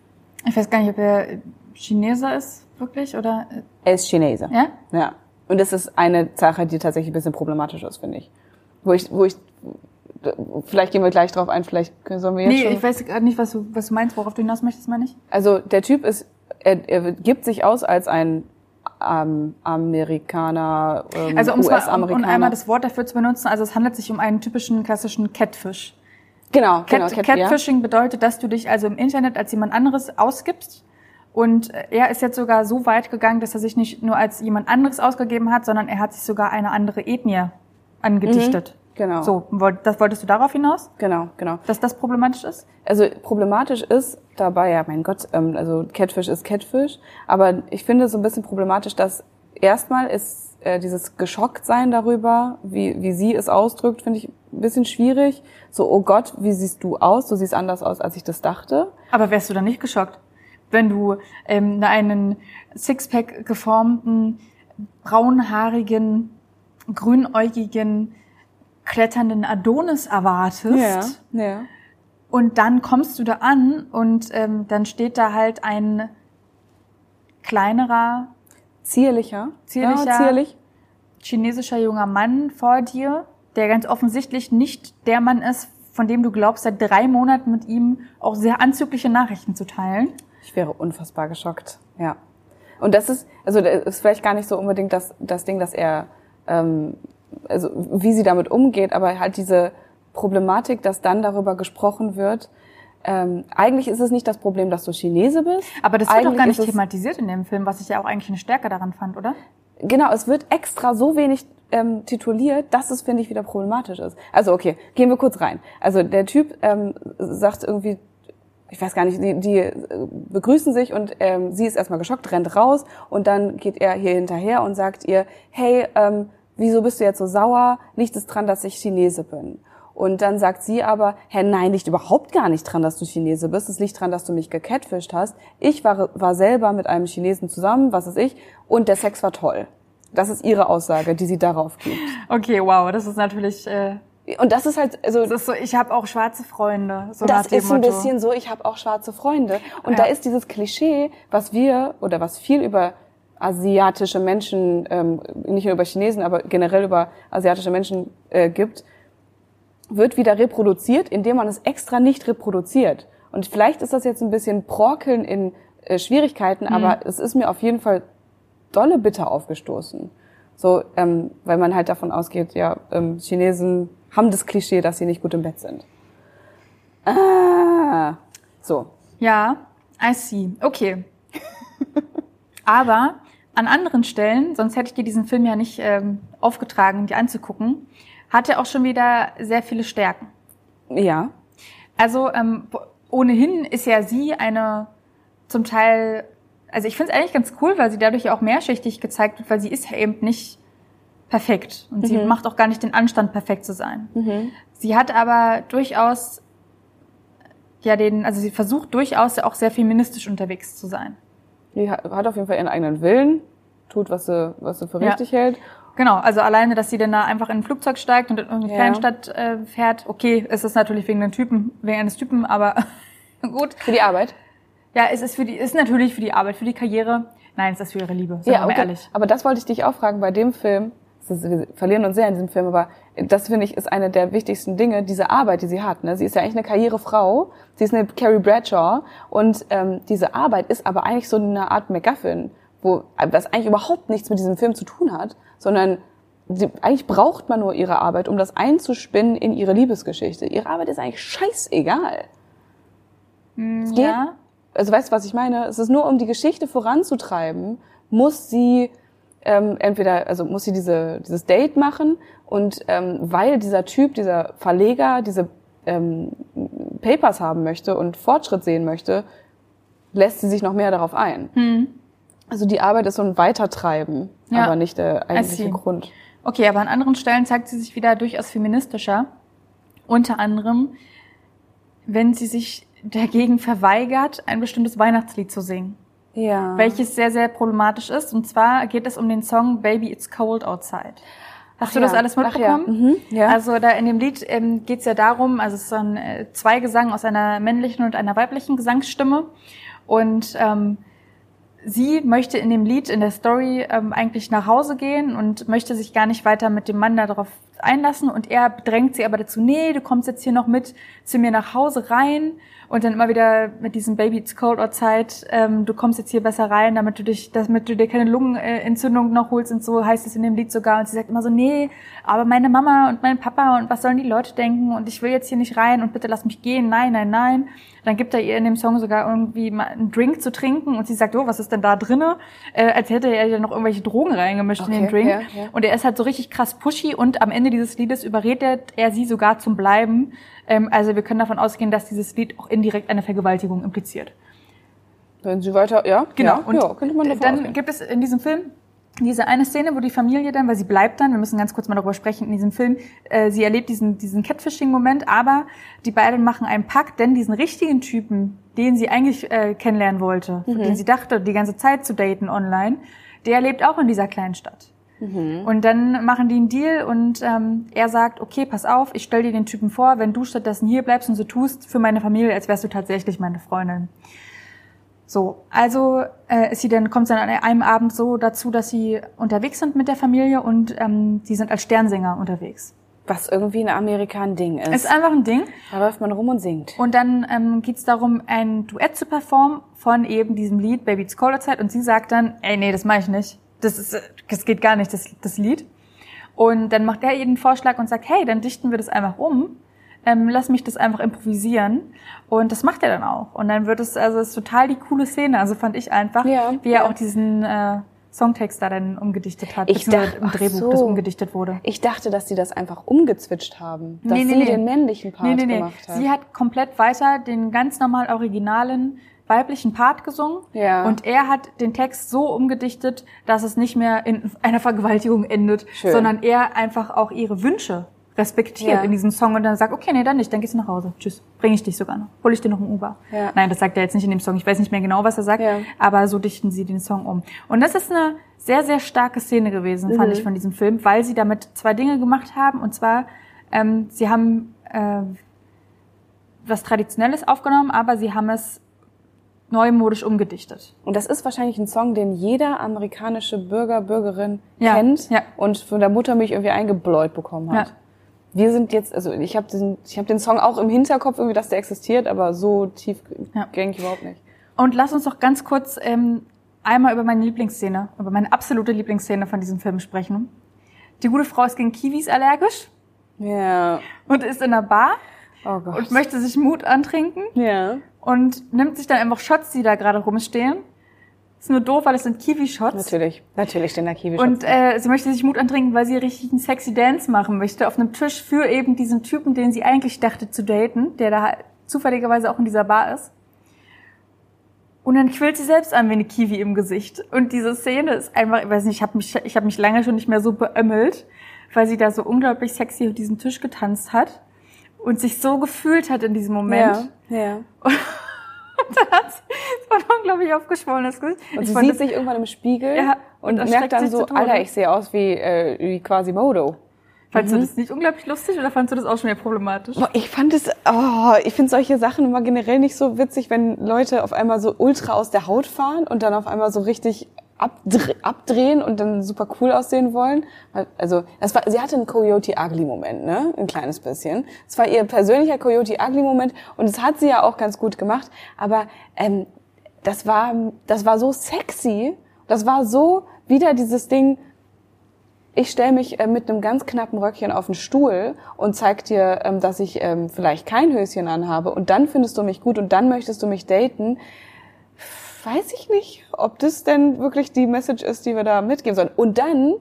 Ich weiß gar nicht, ob er Chinese ist, wirklich, oder? Er ist Chinese. Ja? Ja. Und das ist eine Sache, die tatsächlich ein bisschen problematisch ist, finde ich. Wo ich, wo ich, vielleicht gehen wir gleich drauf ein, vielleicht sollen wir jetzt Nee, schon. ich weiß gerade nicht, was du, was du meinst, worauf du hinaus möchtest, meine ich. Also der Typ ist, er, er gibt sich aus als ein ähm, Amerikaner, ähm, Also um, mal, um, US-Amerikaner. um einmal das Wort dafür zu benutzen, also es handelt sich um einen typischen klassischen Catfish. genau, genau, Cat, Cat- ja. Catfishing bedeutet, dass du dich also im Internet als jemand anderes ausgibst. Und äh, er ist jetzt sogar so weit gegangen, dass er sich nicht nur als jemand anderes ausgegeben hat, sondern er hat sich sogar eine andere Ethnie angedichtet. Genau. So, das wolltest du darauf hinaus, Genau, genau. dass das problematisch ist? Also problematisch ist dabei, ja, mein Gott, ähm, also Catfish ist Catfish, aber ich finde so ein bisschen problematisch, dass erstmal ist äh, dieses Geschocktsein darüber, wie, wie sie es ausdrückt, finde ich ein bisschen schwierig. So, oh Gott, wie siehst du aus? Du siehst anders aus, als ich das dachte. Aber wärst du dann nicht geschockt, wenn du ähm, einen Sixpack geformten, braunhaarigen, grünäugigen, kletternden Adonis erwartest? ja. Und dann kommst du da an und ähm, dann steht da halt ein kleinerer Zierlicher. Zierlicher. Ja, zierlich. chinesischer junger Mann vor dir, der ganz offensichtlich nicht der Mann ist, von dem du glaubst, seit drei Monaten mit ihm auch sehr anzügliche Nachrichten zu teilen. Ich wäre unfassbar geschockt, ja. Und das ist, also das ist vielleicht gar nicht so unbedingt das, das Ding, dass er, ähm, also wie sie damit umgeht, aber halt diese Problematik, dass dann darüber gesprochen wird. Ähm, eigentlich ist es nicht das Problem, dass du Chinese bist. Aber das wird eigentlich doch gar nicht thematisiert in dem Film, was ich ja auch eigentlich eine Stärke daran fand, oder? Genau, es wird extra so wenig ähm, tituliert, dass es, finde ich, wieder problematisch ist. Also okay, gehen wir kurz rein. Also der Typ ähm, sagt irgendwie, ich weiß gar nicht, die, die äh, begrüßen sich und ähm, sie ist erstmal geschockt, rennt raus und dann geht er hier hinterher und sagt ihr, hey, ähm, wieso bist du jetzt so sauer? Liegt es dran, dass ich Chinese bin? Und dann sagt sie aber, Herr, nein, liegt überhaupt gar nicht dran, dass du Chinese bist. Es liegt dran, dass du mich gecatfischt hast. Ich war, war selber mit einem Chinesen zusammen, was ist ich, und der Sex war toll. Das ist ihre Aussage, die sie darauf gibt. Okay, wow, das ist natürlich, äh, Und das ist halt, also das ist so, ich habe auch schwarze Freunde. So das ist ein bisschen so, ich habe auch schwarze Freunde. Und Ja. da ist dieses Klischee, was wir oder was viel über asiatische Menschen, ähm, nicht nur über Chinesen, aber generell über asiatische Menschen äh, gibt, wird wieder reproduziert, indem man es extra nicht reproduziert. Und vielleicht ist das jetzt ein bisschen Brokeln in äh, Schwierigkeiten, Mhm. aber es ist mir auf jeden Fall dolle bitter aufgestoßen. So, ähm, weil man halt davon ausgeht, ja, ähm, Chinesen haben das Klischee, dass sie nicht gut im Bett sind. Ah, so. Ja, I see. Okay. (laughs) Aber an anderen Stellen, sonst hätte ich dir diesen Film ja nicht ähm, aufgetragen, dir anzugucken, hat er auch schon wieder sehr viele Stärken. Ja. Also ähm, ohnehin ist ja sie eine zum Teil, also ich finde es eigentlich ganz cool, weil sie dadurch ja auch mehrschichtig gezeigt wird, weil sie ist ja eben nicht perfekt und sie macht auch gar nicht den Anstand, perfekt zu sein. Sie hat aber durchaus ja den, also sie versucht durchaus ja auch sehr feministisch unterwegs zu sein. Die hat auf jeden Fall ihren eigenen Willen, tut, was sie, was sie für Ja. richtig hält. Genau, also alleine, dass sie dann da einfach in ein Flugzeug steigt und in irgendeine Ja. Kleinstadt äh, fährt, okay, es ist natürlich wegen den Typen, wegen eines Typen, aber (laughs) gut. Für die Arbeit. Ja, es ist für die, ist natürlich für die Arbeit, für die Karriere. Nein, es ist für ihre Liebe. Sagen wir mal ehrlich. Aber das wollte ich dich auch fragen bei dem Film. Ist, wir verlieren uns sehr in diesem Film, aber das finde ich ist eine der wichtigsten Dinge, diese Arbeit, die sie hat. Ne? Sie ist ja eigentlich eine Karrierefrau. Sie ist eine Carrie Bradshaw und ähm, diese Arbeit ist aber eigentlich so eine Art MacGuffin, wo das eigentlich überhaupt nichts mit diesem Film zu tun hat, sondern sie, eigentlich braucht man nur ihre Arbeit, um das einzuspinnen in ihre Liebesgeschichte. Ihre Arbeit ist eigentlich scheißegal. Es geht Ja. also weißt du, was ich meine? Es ist nur, um die Geschichte voranzutreiben, muss sie ähm, entweder, also muss sie diese, dieses Date machen und ähm, weil dieser Typ, dieser Verleger, diese ähm, Papers haben möchte und Fortschritt sehen möchte, lässt sie sich noch mehr darauf ein. Hm. Also die Arbeit ist so ein Weitertreiben, Ja. aber nicht der eigentliche Grund. Okay, aber an anderen Stellen zeigt sie sich wieder durchaus feministischer. Unter anderem, wenn sie sich dagegen verweigert, ein bestimmtes Weihnachtslied zu singen. Ja. Welches sehr, sehr problematisch ist. Und zwar geht es um den Song Baby It's Cold Outside. Hast du ja. das alles Ach ja. mitbekommen? Mhm. Ja. Also da in dem Lied ähm, geht es ja darum, also es ist so ein äh, Zweigesang aus einer männlichen und einer weiblichen Gesangsstimme. Und ähm, sie möchte in dem Lied, in der Story ähm, eigentlich nach Hause gehen und möchte sich gar nicht weiter mit dem Mann darauf einlassen. Und er drängt sie aber dazu, nee, du kommst jetzt hier noch mit zu mir nach Hause rein. Und dann immer wieder mit diesem Baby It's Cold Outside, ähm, du kommst jetzt hier besser rein, damit du dich, damit du dir keine Lungenentzündung noch holst und so heißt es in dem Lied sogar. Und sie sagt immer so, nee, aber meine Mama und mein Papa und was sollen die Leute denken und ich will jetzt hier nicht rein und bitte lass mich gehen, nein, nein, nein. Dann gibt er ihr in dem Song sogar irgendwie mal einen Drink zu trinken und sie sagt, oh, was ist denn da drinne? Äh, als hätte er ihr noch irgendwelche Drogen reingemischt in den Okay, Drink. ja, ja. Und er ist halt so richtig krass pushy und am Ende dieses Liedes überredet er sie sogar zum Bleiben. Ähm, also wir können davon ausgehen, dass dieses Lied auch indirekt eine Vergewaltigung impliziert. Wenn sie weiter, ja, Genau. ja, ja könnte man davon dann ausgehen. gibt es in diesem Film diese eine Szene, wo die Familie dann, weil sie bleibt dann, wir müssen ganz kurz mal darüber sprechen, in diesem Film, äh, sie erlebt diesen, diesen Catfishing-Moment, aber die beiden machen einen Pakt, denn diesen richtigen Typen, den sie eigentlich äh, kennenlernen wollte, Mhm. den sie dachte, die ganze Zeit zu daten online, der lebt auch in dieser kleinen Stadt. Mhm. Und dann machen die einen Deal und ähm, er sagt, okay, pass auf, ich stell dir den Typen vor, wenn du stattdessen hier bleibst und so tust für meine Familie, als wärst du tatsächlich meine Freundin. So, also äh, ist sie dann kommt es dann an einem Abend so dazu, dass sie unterwegs sind mit der Familie und ähm, sie sind als Sternsänger unterwegs. Was irgendwie in Amerika ein Ding ist. Ist einfach ein Ding. da läuft man rum und singt. Und dann ähm, geht es darum, ein Duett zu performen von eben diesem Lied Baby It's Cold Outside. Und sie sagt dann, ey, nee, das mache ich nicht. Das, ist, das geht gar nicht, das, das Lied. Und dann macht er ihr den Vorschlag und sagt, hey, dann dichten wir das einfach um. Ähm, lass mich das einfach improvisieren. Und das macht er dann auch. Und dann wird es, also es ist total die coole Szene. Also fand ich einfach, Ja, wie er ja. auch diesen äh, Songtext da dann umgedichtet hat, Ich dachte- im Drehbuch, so. das umgedichtet wurde. Ich dachte, dass sie das einfach umgezwitscht haben. Dass Nee, nee, sie nee. den männlichen Part nee, nee, nee. gemacht hat. Sie hat komplett weiter den ganz normal originalen weiblichen Part gesungen. Ja. Und er hat den Text so umgedichtet, dass es nicht mehr in einer Vergewaltigung endet, Schön. sondern er einfach auch ihre Wünsche respektiert Ja. in diesem Song und dann sagt, okay, nee, dann nicht, dann gehst du nach Hause. Tschüss. Bring ich dich sogar noch. Hol ich dir noch ein Uber. Ja. Nein, das sagt er jetzt nicht in dem Song. Ich weiß nicht mehr genau, was er sagt, Ja. aber so dichten sie den Song um. Und das ist eine sehr, sehr starke Szene gewesen, fand Mhm. ich von diesem Film, weil sie damit zwei Dinge gemacht haben. Und zwar, ähm, sie haben äh, was Traditionelles aufgenommen, aber sie haben es neumodisch umgedichtet. Und das ist wahrscheinlich ein Song, den jeder amerikanische Bürger, Bürgerin Ja, kennt ja. und von der Muttermilch irgendwie eingebläut bekommen hat. Ja. Wir sind jetzt, also ich habe den, ich hab den Song auch im Hinterkopf, irgendwie, dass der existiert, aber so tief Ja. gängig überhaupt nicht. Und lass uns doch ganz kurz ähm, einmal über meine Lieblingsszene, über meine absolute Lieblingsszene von diesem Film sprechen. Die gute Frau ist gegen Kiwis allergisch Ja. und ist in einer Bar Oh Gott. und möchte sich Mut antrinken ja. Und nimmt sich dann einfach Shots, die da gerade rumstehen. Ist nur doof, weil es sind Kiwi-Shots. Natürlich. Natürlich den der Kiwi Und äh, sie möchte sich Mut antrinken, weil sie richtig einen sexy Dance machen möchte auf einem Tisch für eben diesen Typen, den sie eigentlich dachte zu daten, der da zufälligerweise auch in dieser Bar ist. Und dann quillt sie selbst an wie eine Kiwi im Gesicht. Und diese Szene ist einfach, ich weiß nicht, ich habe mich, ich hab mich lange schon nicht mehr so beömmelt, weil sie da so unglaublich sexy auf diesem Tisch getanzt hat und sich so gefühlt hat in diesem Moment. Ja. ja. (laughs) Und dann hat sie so ein unglaublich aufgeschwollenes Gesicht. Und sie fand sieht sich irgendwann im Spiegel Ja, und, und merkt dann so. Alter, ich sehe aus wie, äh, wie Quasimodo. Fandst Mhm. du das nicht unglaublich lustig oder fandst du das auch schon wieder problematisch? Boah, ich fand es, oh, ich finde solche Sachen immer generell nicht so witzig, wenn Leute auf einmal so ultra aus der Haut fahren und dann auf einmal so richtig abdre abdrehen und dann super cool aussehen wollen. Also, das war, sie hatte einen Coyote Ugly Moment, ne? Ein kleines bisschen. Es war ihr persönlicher Coyote Ugly Moment und das hat sie ja auch ganz gut gemacht. Aber ähm, das war, das war so sexy. Das war so wieder dieses Ding ich stelle mich äh, mit einem ganz knappen Röckchen auf den Stuhl und zeig dir, ähm, dass ich ähm, vielleicht kein Höschen anhabe und dann findest du mich gut und dann möchtest du mich daten. Weiß ich nicht, ob das denn wirklich die Message ist, die wir da mitgeben sollen. Und dann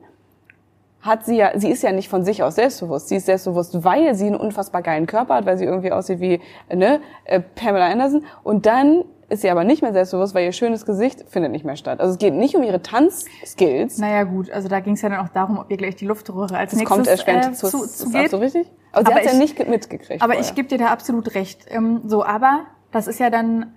hat sie ja, sie ist ja nicht von sich aus selbstbewusst. Sie ist selbstbewusst, weil sie einen unfassbar geilen Körper hat, weil sie irgendwie aussieht wie ne, äh, Pamela Anderson. Und dann ist sie aber nicht mehr selbstbewusst, weil ihr schönes Gesicht findet nicht mehr statt. Also es geht nicht um ihre Tanzskills. Naja gut, also da ging es ja dann auch darum, ob ihr gleich die Luftröhre als das nächstes kommt erschwerend äh, zu, zu, ist zu das geht. so richtig? Aber sie hat ja ich- nicht mitgekriegt. Aber vorher. ich gebe dir da absolut recht. Ähm, so, aber das ist ja dann,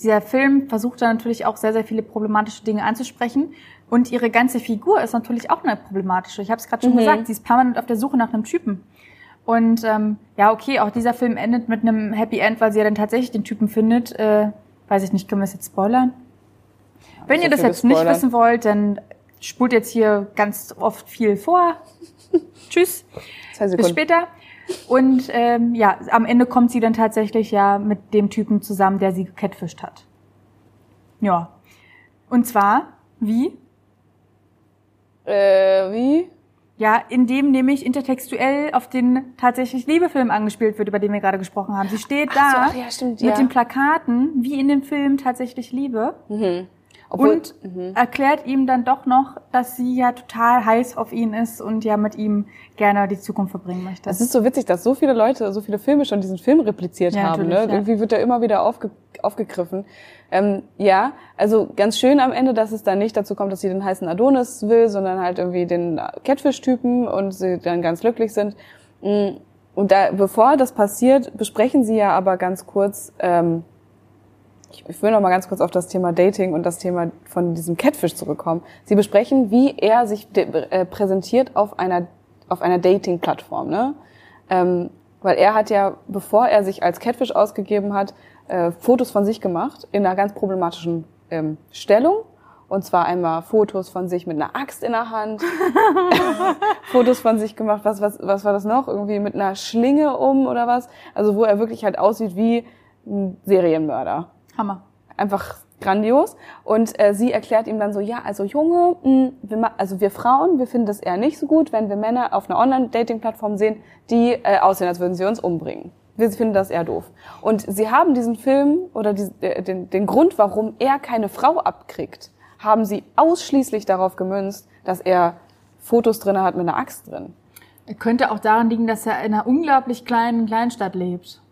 dieser Film versucht da natürlich auch sehr, sehr viele problematische Dinge anzusprechen. Und ihre ganze Figur ist natürlich auch eine problematische. Ich habe es gerade schon Mhm. gesagt, sie ist permanent auf der Suche nach einem Typen. Und ähm, ja, okay, auch dieser Film endet mit einem Happy End, weil sie ja dann tatsächlich den Typen findet. Äh, weiß ich nicht, können wir es jetzt spoilern? Wenn ihr das jetzt nicht gespoilert. wissen wollt, dann spult jetzt hier ganz oft viel vor. (laughs) Tschüss. Bis später. Und ähm, ja, am Ende kommt sie dann tatsächlich ja mit dem Typen zusammen, der sie gecatfischt hat. Ja. Und zwar, wie? Äh, wie? Ja, indem nämlich intertextuell auf den tatsächlich Liebefilm angespielt wird, über den wir gerade gesprochen haben. Sie steht so, da ja, stimmt, mit ja. den Plakaten, wie in dem Film tatsächlich Liebe. Obwohl, und erklärt ihm dann doch noch, dass sie ja total heiß auf ihn ist und ja mit ihm gerne die Zukunft verbringen möchte. Es ist so witzig, dass so viele Leute, so viele Filme schon diesen Film repliziert Ja, haben. Ne? ja. Irgendwie wird er immer wieder aufge aufgegriffen. Ähm, ja, also ganz schön am Ende, dass es dann nicht dazu kommt, dass sie den heißen Adonis will, sondern halt irgendwie den Catfish-Typen und sie dann ganz glücklich sind. Mm, Und da, bevor das passiert, besprechen sie ja aber ganz kurz, ähm, ich, will noch mal ganz kurz auf das Thema Dating und das Thema von diesem Catfish zurückkommen. Sie besprechen, wie er sich äh, präsentiert auf einer auf einer Dating-Plattform, ne? Ähm, weil er hat ja, bevor er sich als Catfish ausgegeben hat, äh, Fotos von sich gemacht in einer ganz problematischen ähm, Stellung. Und zwar einmal Fotos von sich mit einer Axt in der Hand, (laughs) (laughs) Fotos von sich gemacht, was, was, was war das noch? Irgendwie mit einer Schlinge um oder was? Also wo er wirklich halt aussieht wie ein Serienmörder Hammer. einfach grandios. Und äh, sie erklärt ihm dann so, ja, also Junge, mh, wir, ma- also wir Frauen, wir finden das eher nicht so gut, wenn wir Männer auf einer Online-Dating-Plattform sehen, die äh, aussehen, als würden sie uns umbringen. Wir finden das eher doof. Und sie haben diesen Film oder die, äh, den, den Grund, warum er keine Frau abkriegt, haben sie ausschließlich darauf gemünzt, dass er Fotos drin hat mit einer Axt drin. Könnte auch daran liegen, dass er in einer unglaublich kleinen Kleinstadt lebt.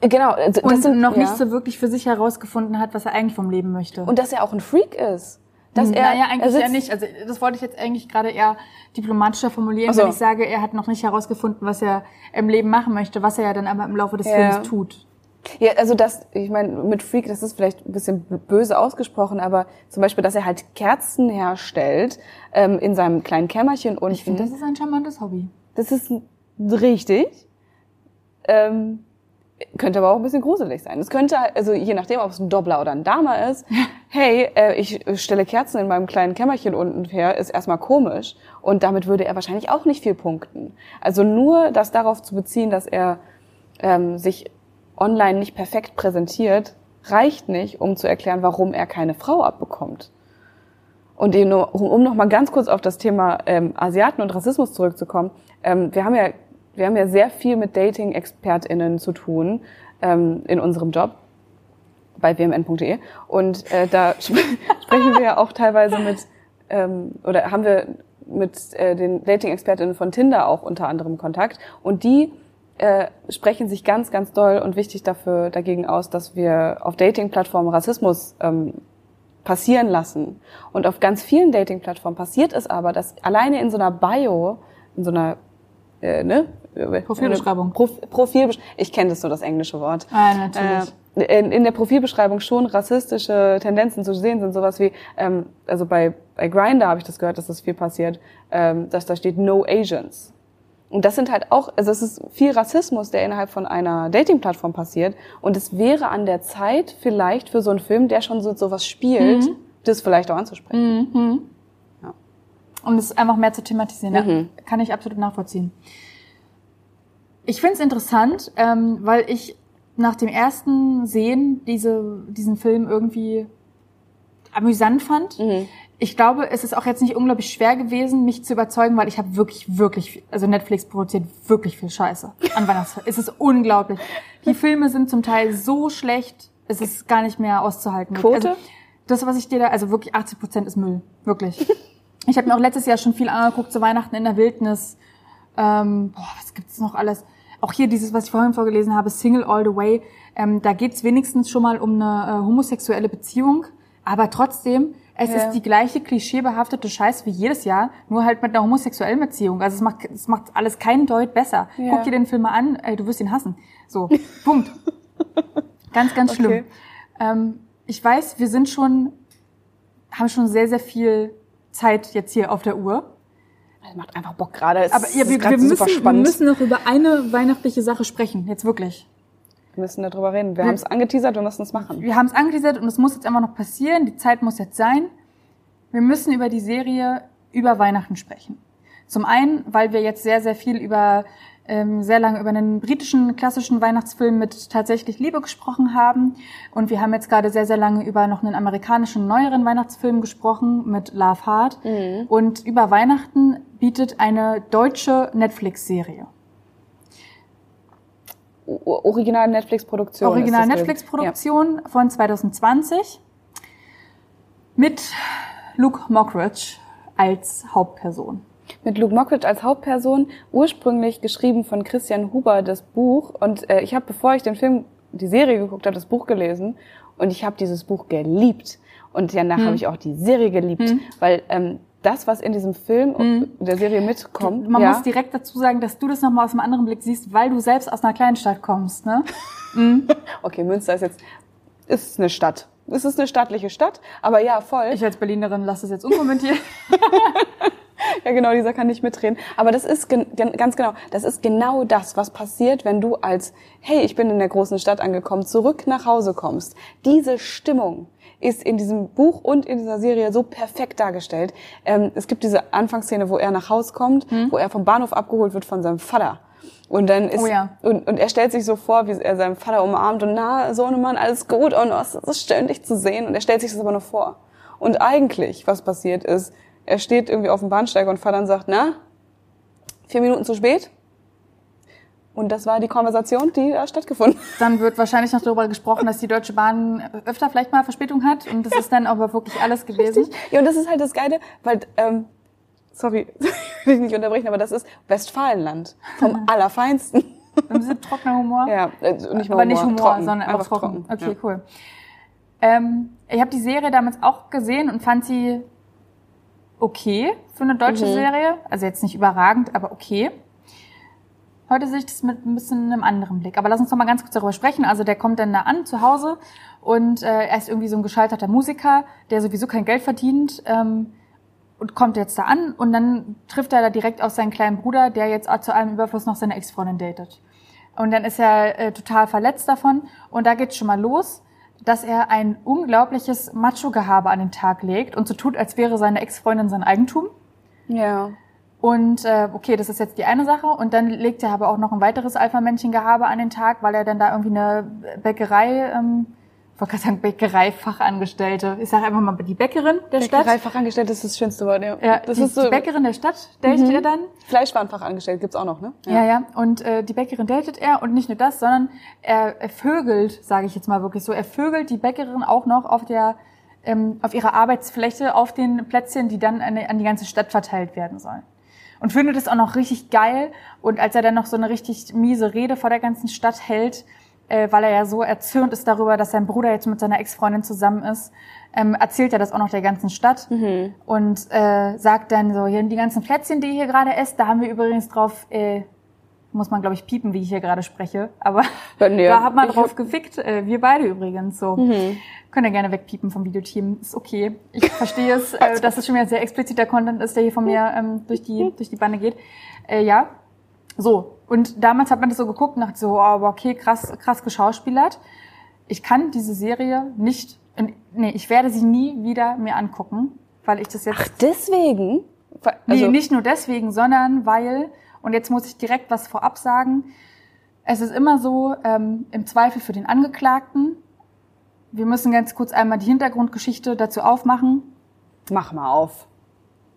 Genau, äh, das Und sind, noch ja. nicht so wirklich für sich herausgefunden hat, was er eigentlich vom Leben möchte. Und dass er auch ein Freak ist. Dass er, naja, er eigentlich sitzt, ja nicht. Also das wollte ich jetzt eigentlich gerade eher diplomatischer formulieren, so. wenn ich sage, er hat noch nicht herausgefunden, was er im Leben machen möchte, was er ja dann aber im Laufe des Ja. Films tut. Ja, also das, ich meine, mit Freak, das ist vielleicht ein bisschen böse ausgesprochen, aber zum Beispiel, dass er halt Kerzen herstellt ähm, in seinem kleinen Kämmerchen unten. Ich finde, das ist ein charmantes Hobby. das ist richtig. Ähm, könnte aber auch ein bisschen gruselig sein. Es könnte, also je nachdem, ob es ein Doppler oder ein Dama ist, (laughs) hey, äh, ich stelle Kerzen in meinem kleinen Kämmerchen unten her, ist erstmal komisch. Und damit würde er wahrscheinlich auch nicht viel punkten. Also nur das darauf zu beziehen, dass er ähm, sich online nicht perfekt präsentiert, reicht nicht, um zu erklären, warum er keine Frau abbekommt. Und eben nur, um, um noch mal ganz kurz auf das Thema ähm, Asiaten und Rassismus zurückzukommen. Ähm, wir haben ja, wir haben ja sehr viel mit Dating-ExpertInnen zu tun ähm, in unserem Job bei wmn.de. Und äh, da (laughs) sp sprechen wir ja auch teilweise mit, ähm, oder haben wir mit äh, den Dating-ExpertInnen von Tinder auch unter anderem Kontakt. Und die äh, sprechen sich ganz, ganz doll und wichtig dafür dagegen aus, dass wir auf Dating-Plattformen Rassismus ähm, passieren lassen. Und auf ganz vielen Dating-Plattformen passiert es aber, dass alleine in so einer Bio, in so einer äh, ne? Profilbeschreibung. Prof Profilbesch ich kenne das so, das englische Wort. Ah, natürlich. Äh, in, in der Profilbeschreibung schon rassistische Tendenzen zu sehen sind, sowas wie, ähm, also bei, bei Grindr habe ich das gehört, dass das viel passiert, ähm, dass da steht No Asians. Und das sind halt auch, also es ist viel Rassismus, der innerhalb von einer Dating-Plattform passiert. Und es wäre an der Zeit vielleicht für so einen Film, der schon so sowas spielt, das vielleicht auch anzusprechen. Um es einfach mehr zu thematisieren. Ja, Mhm. kann ich absolut nachvollziehen. Ich finde es interessant, ähm, weil ich nach dem ersten Sehen diese, diesen Film irgendwie amüsant fand. Mhm. Ich glaube, es ist auch jetzt nicht unglaublich schwer gewesen, mich zu überzeugen, weil ich habe wirklich, wirklich, viel- also Netflix produziert wirklich viel Scheiße an Weihnachtsfilmen. es ist unglaublich. Die Filme sind zum Teil so schlecht, es ist gar nicht mehr auszuhalten. Quote? Also, das, was ich dir da, also wirklich 80 Prozent ist Müll. Wirklich. ich habe mir auch letztes Jahr schon viel angeguckt zu Weihnachten in der Wildnis. Ähm, boah, was gibt's noch alles? Auch hier dieses, was ich vorhin vorgelesen habe, Single All the Way. Ähm, da geht's wenigstens schon mal um eine äh, homosexuelle Beziehung. Aber trotzdem, es Ja. ist die gleiche klischeebehaftete Scheiß wie jedes Jahr, nur halt mit einer homosexuellen Beziehung. Also es macht, es macht alles keinen Deut besser. Ja. Guck dir den Film mal an, ey, du wirst ihn hassen. So, (laughs) Punkt. Ganz, ganz schlimm. Okay. Ähm, ich weiß, wir sind schon, haben schon sehr, sehr viel Zeit jetzt hier auf der Uhr. Das macht einfach Bock gerade. Es Aber ja, wir, wir, müssen, wir müssen noch über eine weihnachtliche Sache sprechen. Jetzt wirklich. Wir müssen darüber reden. Wir haben es angeteasert, wir müssen es machen. Wir haben es angeteasert und es muss jetzt einfach noch passieren. Die Zeit muss jetzt sein. Wir müssen über die Serie über Weihnachten sprechen. Zum einen, weil wir jetzt sehr, sehr viel über ähm, sehr lange über einen britischen klassischen Weihnachtsfilm mit tatsächlich Liebe gesprochen haben. Und wir haben jetzt gerade sehr, sehr lange über noch einen amerikanischen neueren Weihnachtsfilm gesprochen mit Love Hard. Und über Weihnachten bietet eine deutsche Netflix-Serie. Original Netflix-Produktion. Original Netflix-Produktion von 2020 mit Luke Mockridge als Hauptperson. Ja. Mit Luke Mockridge als Hauptperson, ursprünglich geschrieben von Christian Huber, das Buch. Und äh, ich habe, bevor ich den Film, die Serie geguckt habe, das Buch gelesen. Und ich habe dieses Buch geliebt. Und danach Hm. habe ich auch die Serie geliebt. Weil ähm, das, was in diesem Film und der Serie mitkommt. Man ja, muss direkt dazu sagen, dass du das nochmal aus einem anderen Blick siehst, weil du selbst aus einer Kleinstadt kommst. Ne? (laughs) okay, Münster ist jetzt, ist eine Stadt. Es ist eine stattliche Stadt, aber ja, voll. Ich als Berlinerin lasse das jetzt unkommentiert. (laughs) Ja, genau, dieser kann nicht mitreden. Aber das ist gen ganz genau, das ist genau das, was passiert, wenn du als, hey, ich bin in der großen Stadt angekommen, zurück nach Hause kommst. Diese Stimmung ist in diesem Buch und in dieser Serie so perfekt dargestellt. Ähm, es gibt diese Anfangsszene, wo er nach Hause kommt, wo er vom Bahnhof abgeholt wird von seinem Vater. Und dann ist, Oh ja. und, und er stellt sich so vor, wie er seinen Vater umarmt und na, Sohnemann, alles gut und oh, es ist schön, dich zu sehen. Und er stellt sich das aber nur vor. Und eigentlich, was passiert ist, er steht irgendwie auf dem Bahnsteig und Vater sagt, na, vier Minuten zu spät? Und das war die Konversation, die da stattgefunden hat. Dann wird wahrscheinlich noch darüber gesprochen, dass die Deutsche Bahn öfter vielleicht mal Verspätung hat. Und das ist dann aber wirklich alles gewesen. Ja, und das ist halt das Geile, weil, ähm, sorry, (laughs) will ich nicht unterbrechen, aber das ist Westfalenland. Vom (laughs) Allerfeinsten. Ein bisschen trockener Humor. Ja, äh, nicht aber nicht Humor, trocken. sondern einfach, trocken. Okay, ja. cool. Ähm, ich habe die Serie damals auch gesehen und fand sie okay für eine deutsche Mhm. Serie. Also jetzt nicht überragend, aber okay. Heute sehe ich das mit ein bisschen einem anderen Blick. Aber lass uns noch mal ganz kurz darüber sprechen. Also der kommt dann da an zu Hause und äh, er ist irgendwie so ein gescheiterter Musiker, der sowieso kein Geld verdient ähm, und kommt jetzt da an und dann trifft er da direkt auf seinen kleinen Bruder, der jetzt zu allem Überfluss noch seine Ex-Freundin datet. Und dann ist er äh, total verletzt davon und da geht's schon mal los, dass er ein unglaubliches Macho-Gehabe an den Tag legt und so tut, als wäre seine Ex-Freundin sein Eigentum. Ja. Und äh, okay, das ist jetzt die eine Sache. Und dann legt er aber auch noch ein weiteres Alpha-Männchen-Gehabe an den Tag, weil er dann da irgendwie eine Bäckerei, ähm, ich wollte gerade sagen Bäckerei-Fachangestellte, ich sage einfach mal die Bäckerin der Stadt. Bäckereifachangestellte ist das schönste Wort, ja. Ja, das die, ist so, die Bäckerin der Stadt datet er dann. Fleischwarenfachangestellte gibt's auch noch, ne? Ja, ja. Und äh, die Bäckerin datet er und nicht nur das, sondern er, er vögelt, sage ich jetzt mal wirklich so, er vögelt die Bäckerin auch noch auf der ähm, auf ihrer Arbeitsfläche auf den Plätzchen, die dann an, an die ganze Stadt verteilt werden sollen. Und findet es auch noch richtig geil. Und als er dann noch so eine richtig miese Rede vor der ganzen Stadt hält, äh, weil er ja so erzürnt ist darüber, dass sein Bruder jetzt mit seiner Ex-Freundin zusammen ist, ähm, erzählt er das auch noch der ganzen Stadt und äh, sagt dann so, hier die ganzen Plätzchen, die ihr hier gerade esst, da haben wir übrigens drauf, äh, muss man glaube ich piepen, wie ich hier gerade spreche, aber nee, da hat man drauf gefickt, äh, wir beide übrigens so. Könnt ihr gerne wegpiepen vom Videoteam, ist okay. Ich verstehe es, (laughs) äh, dass es schon wieder sehr expliziter Content ist, der hier von mir ähm, durch die durch die Bande geht. Äh, ja, so. Und damals hat man das so geguckt und dachte so, oh, okay, krass, krass geschauspielert. Ich kann diese Serie nicht, nee, ich werde sie nie wieder mir angucken, weil ich das jetzt Ach, deswegen? Ver- Nee, Also, nicht nur deswegen, sondern weil, und jetzt muss ich direkt was vorab sagen, es ist immer so, ähm, im Zweifel für den Angeklagten, wir müssen ganz kurz einmal die Hintergrundgeschichte dazu aufmachen. mach mal auf.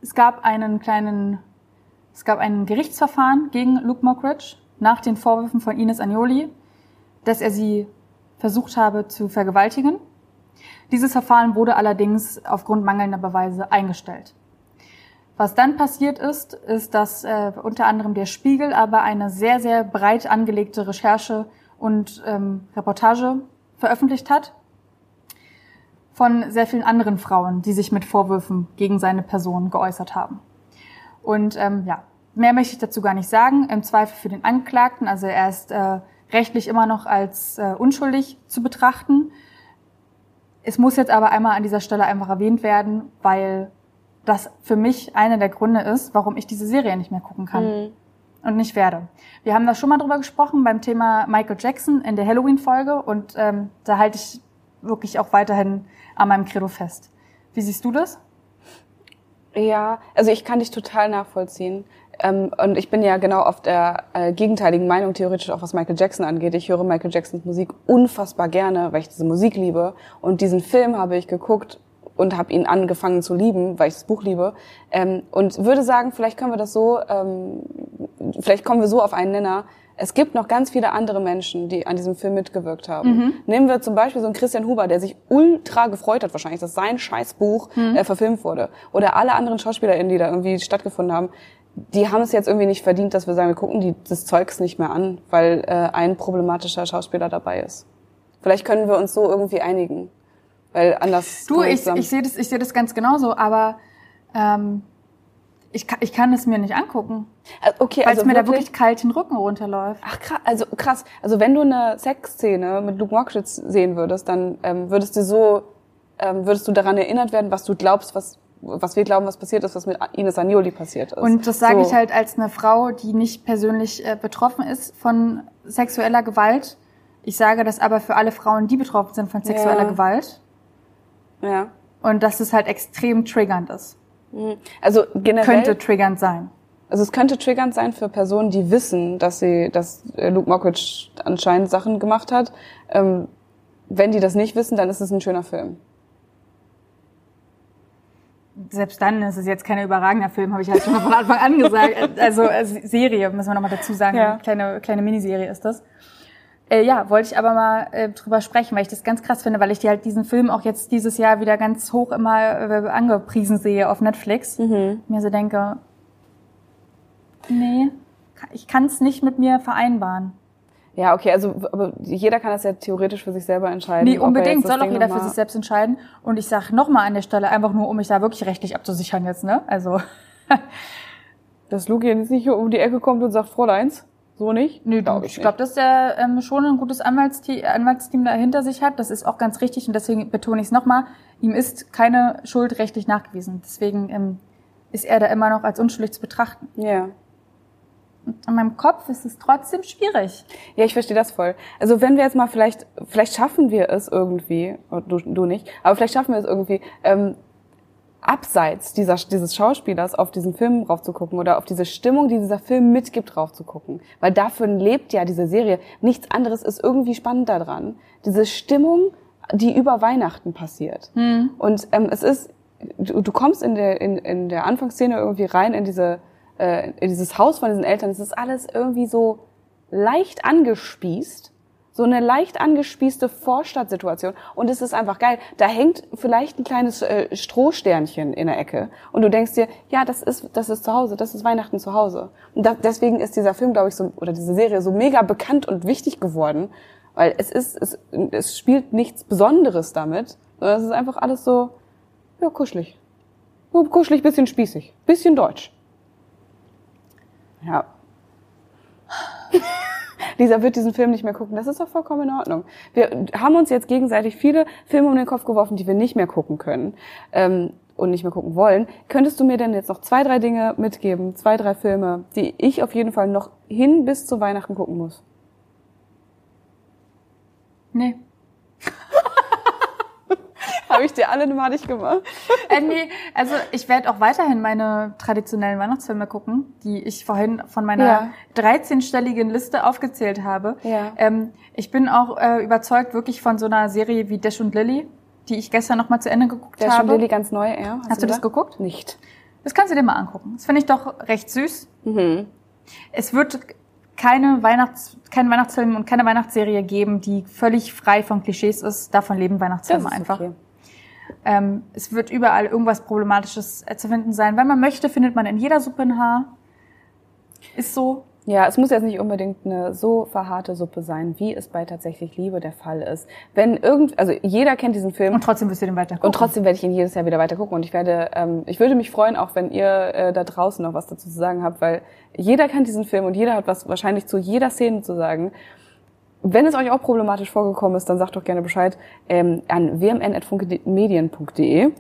Es gab einen kleinen, es gab ein Gerichtsverfahren gegen Luke Mockridge nach den Vorwürfen von Ines Agnoli, dass er sie versucht habe zu vergewaltigen. Dieses Verfahren wurde allerdings aufgrund mangelnder Beweise eingestellt. Was dann passiert ist, ist, dass äh, unter anderem der Spiegel aber eine sehr, sehr breit angelegte Recherche und ähm, Reportage veröffentlicht hat von sehr vielen anderen Frauen, die sich mit Vorwürfen gegen seine Person geäußert haben. Und ähm, ja, mehr möchte ich dazu gar nicht sagen. Im Zweifel für den Angeklagten, also er ist äh, rechtlich immer noch als äh, unschuldig zu betrachten. Es muss jetzt aber einmal an dieser Stelle einfach erwähnt werden, weil das für mich einer der Gründe ist, warum ich diese Serie nicht mehr gucken kann. Mhm. Und nicht werde. Wir haben da schon mal drüber gesprochen beim Thema Michael Jackson in der Halloween-Folge und ähm, da halte ich wirklich auch weiterhin an meinem Credo fest. Wie siehst du das? Ja, also ich kann dich total nachvollziehen. Ähm, und ich bin ja genau auf der äh, gegenteiligen Meinung, theoretisch auch was Michael Jackson angeht. Ich höre Michael Jacksons Musik unfassbar gerne, weil ich diese Musik liebe. Und diesen Film habe ich geguckt und habe ihn angefangen zu lieben, weil ich das Buch liebe. Ähm, und würde sagen, vielleicht können wir das so, ähm, vielleicht kommen wir so auf einen Nenner. Es gibt noch ganz viele andere Menschen, die an diesem Film mitgewirkt haben. Mhm. Nehmen wir zum Beispiel so einen Christian Huber, der sich ultra gefreut hat wahrscheinlich, dass sein Scheißbuch mhm. äh, verfilmt wurde. Oder alle anderen SchauspielerInnen, die da irgendwie stattgefunden haben. Die haben es jetzt irgendwie nicht verdient, dass wir sagen, wir gucken die, das Zeugs nicht mehr an, weil äh, ein problematischer Schauspieler dabei ist. Vielleicht können wir uns so irgendwie einigen. Weil anders. Du, ich, ich sehe das, ich sehe das ganz genauso, aber ähm, ich, kann, ich kann es mir nicht angucken. Äh, okay, weil also es mir wirklich? da wirklich kalt den Rücken runterläuft. Ach krass, also krass. Also wenn du eine Sexszene mit Luke Mockschitz sehen würdest, dann ähm, würdest du so, ähm, würdest du daran erinnert werden, was du glaubst, was was wir glauben, was passiert ist, was mit Ines Anioli passiert ist. Und das sage so. ich halt als eine Frau, die nicht persönlich äh, betroffen ist von sexueller Gewalt. Ich sage das aber für alle Frauen, die betroffen sind von sexueller ja. Gewalt. Ja. Und dass es halt extrem triggernd ist. Mhm. Also generell. Könnte triggernd sein. Also es könnte triggernd sein für Personen, die wissen, dass sie, dass äh, Luke Mockridge anscheinend Sachen gemacht hat. Ähm, wenn die das nicht wissen, dann ist es ein schöner Film. Selbst dann ist es jetzt kein überragender Film, habe ich halt schon von Anfang an gesagt. (laughs) Also äh, Serie, müssen wir nochmal dazu sagen. Ja. Kleine, kleine Miniserie ist das. Äh, ja, wollte ich aber mal äh, drüber sprechen, weil ich das ganz krass finde, weil ich dir halt diesen Film auch jetzt dieses Jahr wieder ganz hoch immer äh, angepriesen sehe auf Netflix. Mhm. Mir so denke, nee, ich kann es nicht mit mir vereinbaren. Ja, okay, also aber jeder kann das ja theoretisch für sich selber entscheiden. Nee, unbedingt, soll auch jeder für sich selbst entscheiden. Und ich sag nochmal an der Stelle, einfach nur, um mich da wirklich rechtlich abzusichern jetzt, ne? Also. (laughs) Dass Luki jetzt nicht hier um die Ecke kommt und sagt, Fräuleins. So nicht? Nö, glaub ich, ich glaube, dass der ähm, schon ein gutes Anwaltsteam, Anwaltsteam dahinter sich hat. Das ist auch ganz richtig und deswegen betone ich es nochmal. Ihm ist keine Schuld rechtlich nachgewiesen. Deswegen ähm, ist er da immer noch als unschuldig zu betrachten. Ja. Und in meinem Kopf ist es trotzdem schwierig. Ja, ich verstehe das voll. Also wenn wir jetzt mal vielleicht, vielleicht schaffen wir es irgendwie, oh, du, du nicht, aber vielleicht schaffen wir es irgendwie, ähm, abseits dieser, dieses Schauspielers auf diesen Film drauf zu gucken oder auf diese Stimmung, die dieser Film mitgibt, drauf zu gucken. Weil dafür lebt ja diese Serie. Nichts anderes ist irgendwie spannend daran. Diese Stimmung, die über Weihnachten passiert. Mhm. Und ähm, es ist, du, du kommst in der, in, in der Anfangsszene irgendwie rein in diese, äh, in dieses Haus von diesen Eltern. Es ist alles irgendwie so leicht angespießt so eine leicht angespießte Vorstadtsituation. Und es ist einfach geil. Da hängt vielleicht ein kleines äh, Strohsternchen in der Ecke. Und du denkst dir, ja, das ist, das ist zu Hause, das ist Weihnachten zu Hause. Und da, deswegen ist dieser Film, glaube ich, so, oder diese Serie so mega bekannt und wichtig geworden. Weil es ist, es, es spielt nichts Besonderes damit, sondern es ist einfach alles so, ja, kuschelig. Kuschelig, bisschen spießig, bisschen deutsch. Ja. (laughs) Lisa wird diesen Film nicht mehr gucken. Das ist doch vollkommen in Ordnung. Wir haben uns jetzt gegenseitig viele Filme um den Kopf geworfen, die wir nicht mehr gucken können. Ähm, und nicht mehr gucken wollen. Könntest du mir denn jetzt noch zwei, drei Dinge mitgeben, zwei, drei Filme, die ich auf jeden Fall noch hin bis zu Weihnachten gucken muss? Nee. Habe ich dir alle madig gemacht? äh, nee, also ich werde auch weiterhin meine traditionellen Weihnachtsfilme gucken, die ich vorhin von meiner ja. 13-stelligen Liste aufgezählt habe. Ja. Ähm, ich bin auch äh, überzeugt wirklich von so einer Serie wie Dash und Lily, die ich gestern noch mal zu Ende geguckt Dash habe. Dash und Lily ganz neu, ja. Hast, Hast du das geguckt? Nicht. Das kannst du dir mal angucken. Das finde ich doch recht süß. Mhm. Es wird keine Weihnachts, keinen Weihnachtsfilm und keine Weihnachtsserie geben, die völlig frei von Klischees ist. Davon leben Weihnachtsfilme einfach. Okay. Ähm, es wird überall irgendwas Problematisches äh, zu finden sein. Wenn man möchte, findet man in jeder Suppe ein Haar. Ist so. Ja, es muss jetzt nicht unbedingt eine so verharte Suppe sein, wie es bei tatsächlich Liebe der Fall ist. Wenn irgend, also jeder kennt diesen Film. Und trotzdem wirst du den weiter gucken. Und trotzdem werde ich ihn jedes Jahr wieder weiter gucken. Und ich werde, ähm, ich würde mich freuen, auch wenn ihr äh, da draußen noch was dazu zu sagen habt, weil jeder kennt diesen Film und jeder hat was wahrscheinlich zu jeder Szene zu sagen. Wenn es euch auch problematisch vorgekommen ist, dann sagt doch gerne Bescheid ähm, an wmn.funkemedien.de.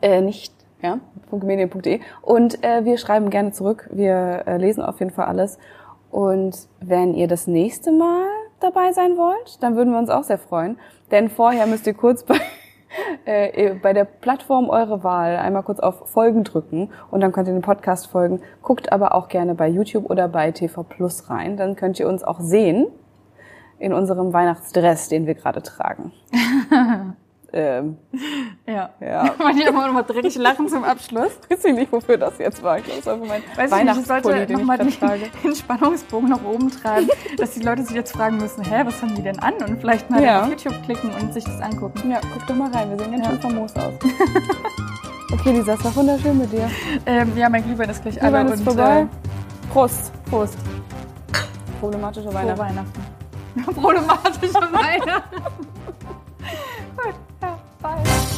Äh, nicht ja, funkemedien.de. Und äh, wir schreiben gerne zurück. Wir äh, lesen auf jeden Fall alles. Und wenn ihr das nächste Mal dabei sein wollt, dann würden wir uns auch sehr freuen. Denn vorher müsst ihr kurz bei, (laughs) äh, bei der Plattform eure Wahl einmal kurz auf Folgen drücken und dann könnt ihr den Podcast folgen. Guckt aber auch gerne bei YouTube oder bei TV Plus rein. Dann könnt ihr uns auch sehen in unserem Weihnachtsdress, den wir gerade tragen. (laughs) Ähm, ja. ja. (laughs) Man hier immer noch mal dreckig lachen zum Abschluss. (laughs) Weiß ich nicht, wofür das jetzt war. Ich glaube, das war für mein Weiß Weihnachtspulli, ich, ich sollte den, den Spannungsbogen nach oben treiben, dass die Leute sich jetzt fragen müssen, hä, was haben die denn an? Und vielleicht mal ja. auf YouTube klicken und sich das angucken. Ja, guck doch mal rein. Wir sehen ganz ja. schön famos aus. okay, Lisa, es war wunderschön mit dir. Ähm, ja, mein Glühwein ist gleich alle. ist vorbei. Äh, Prost. Prost. Problematische Weihnachten. Weihnachten problematische Weine. (laughs) Gut, ja, bye.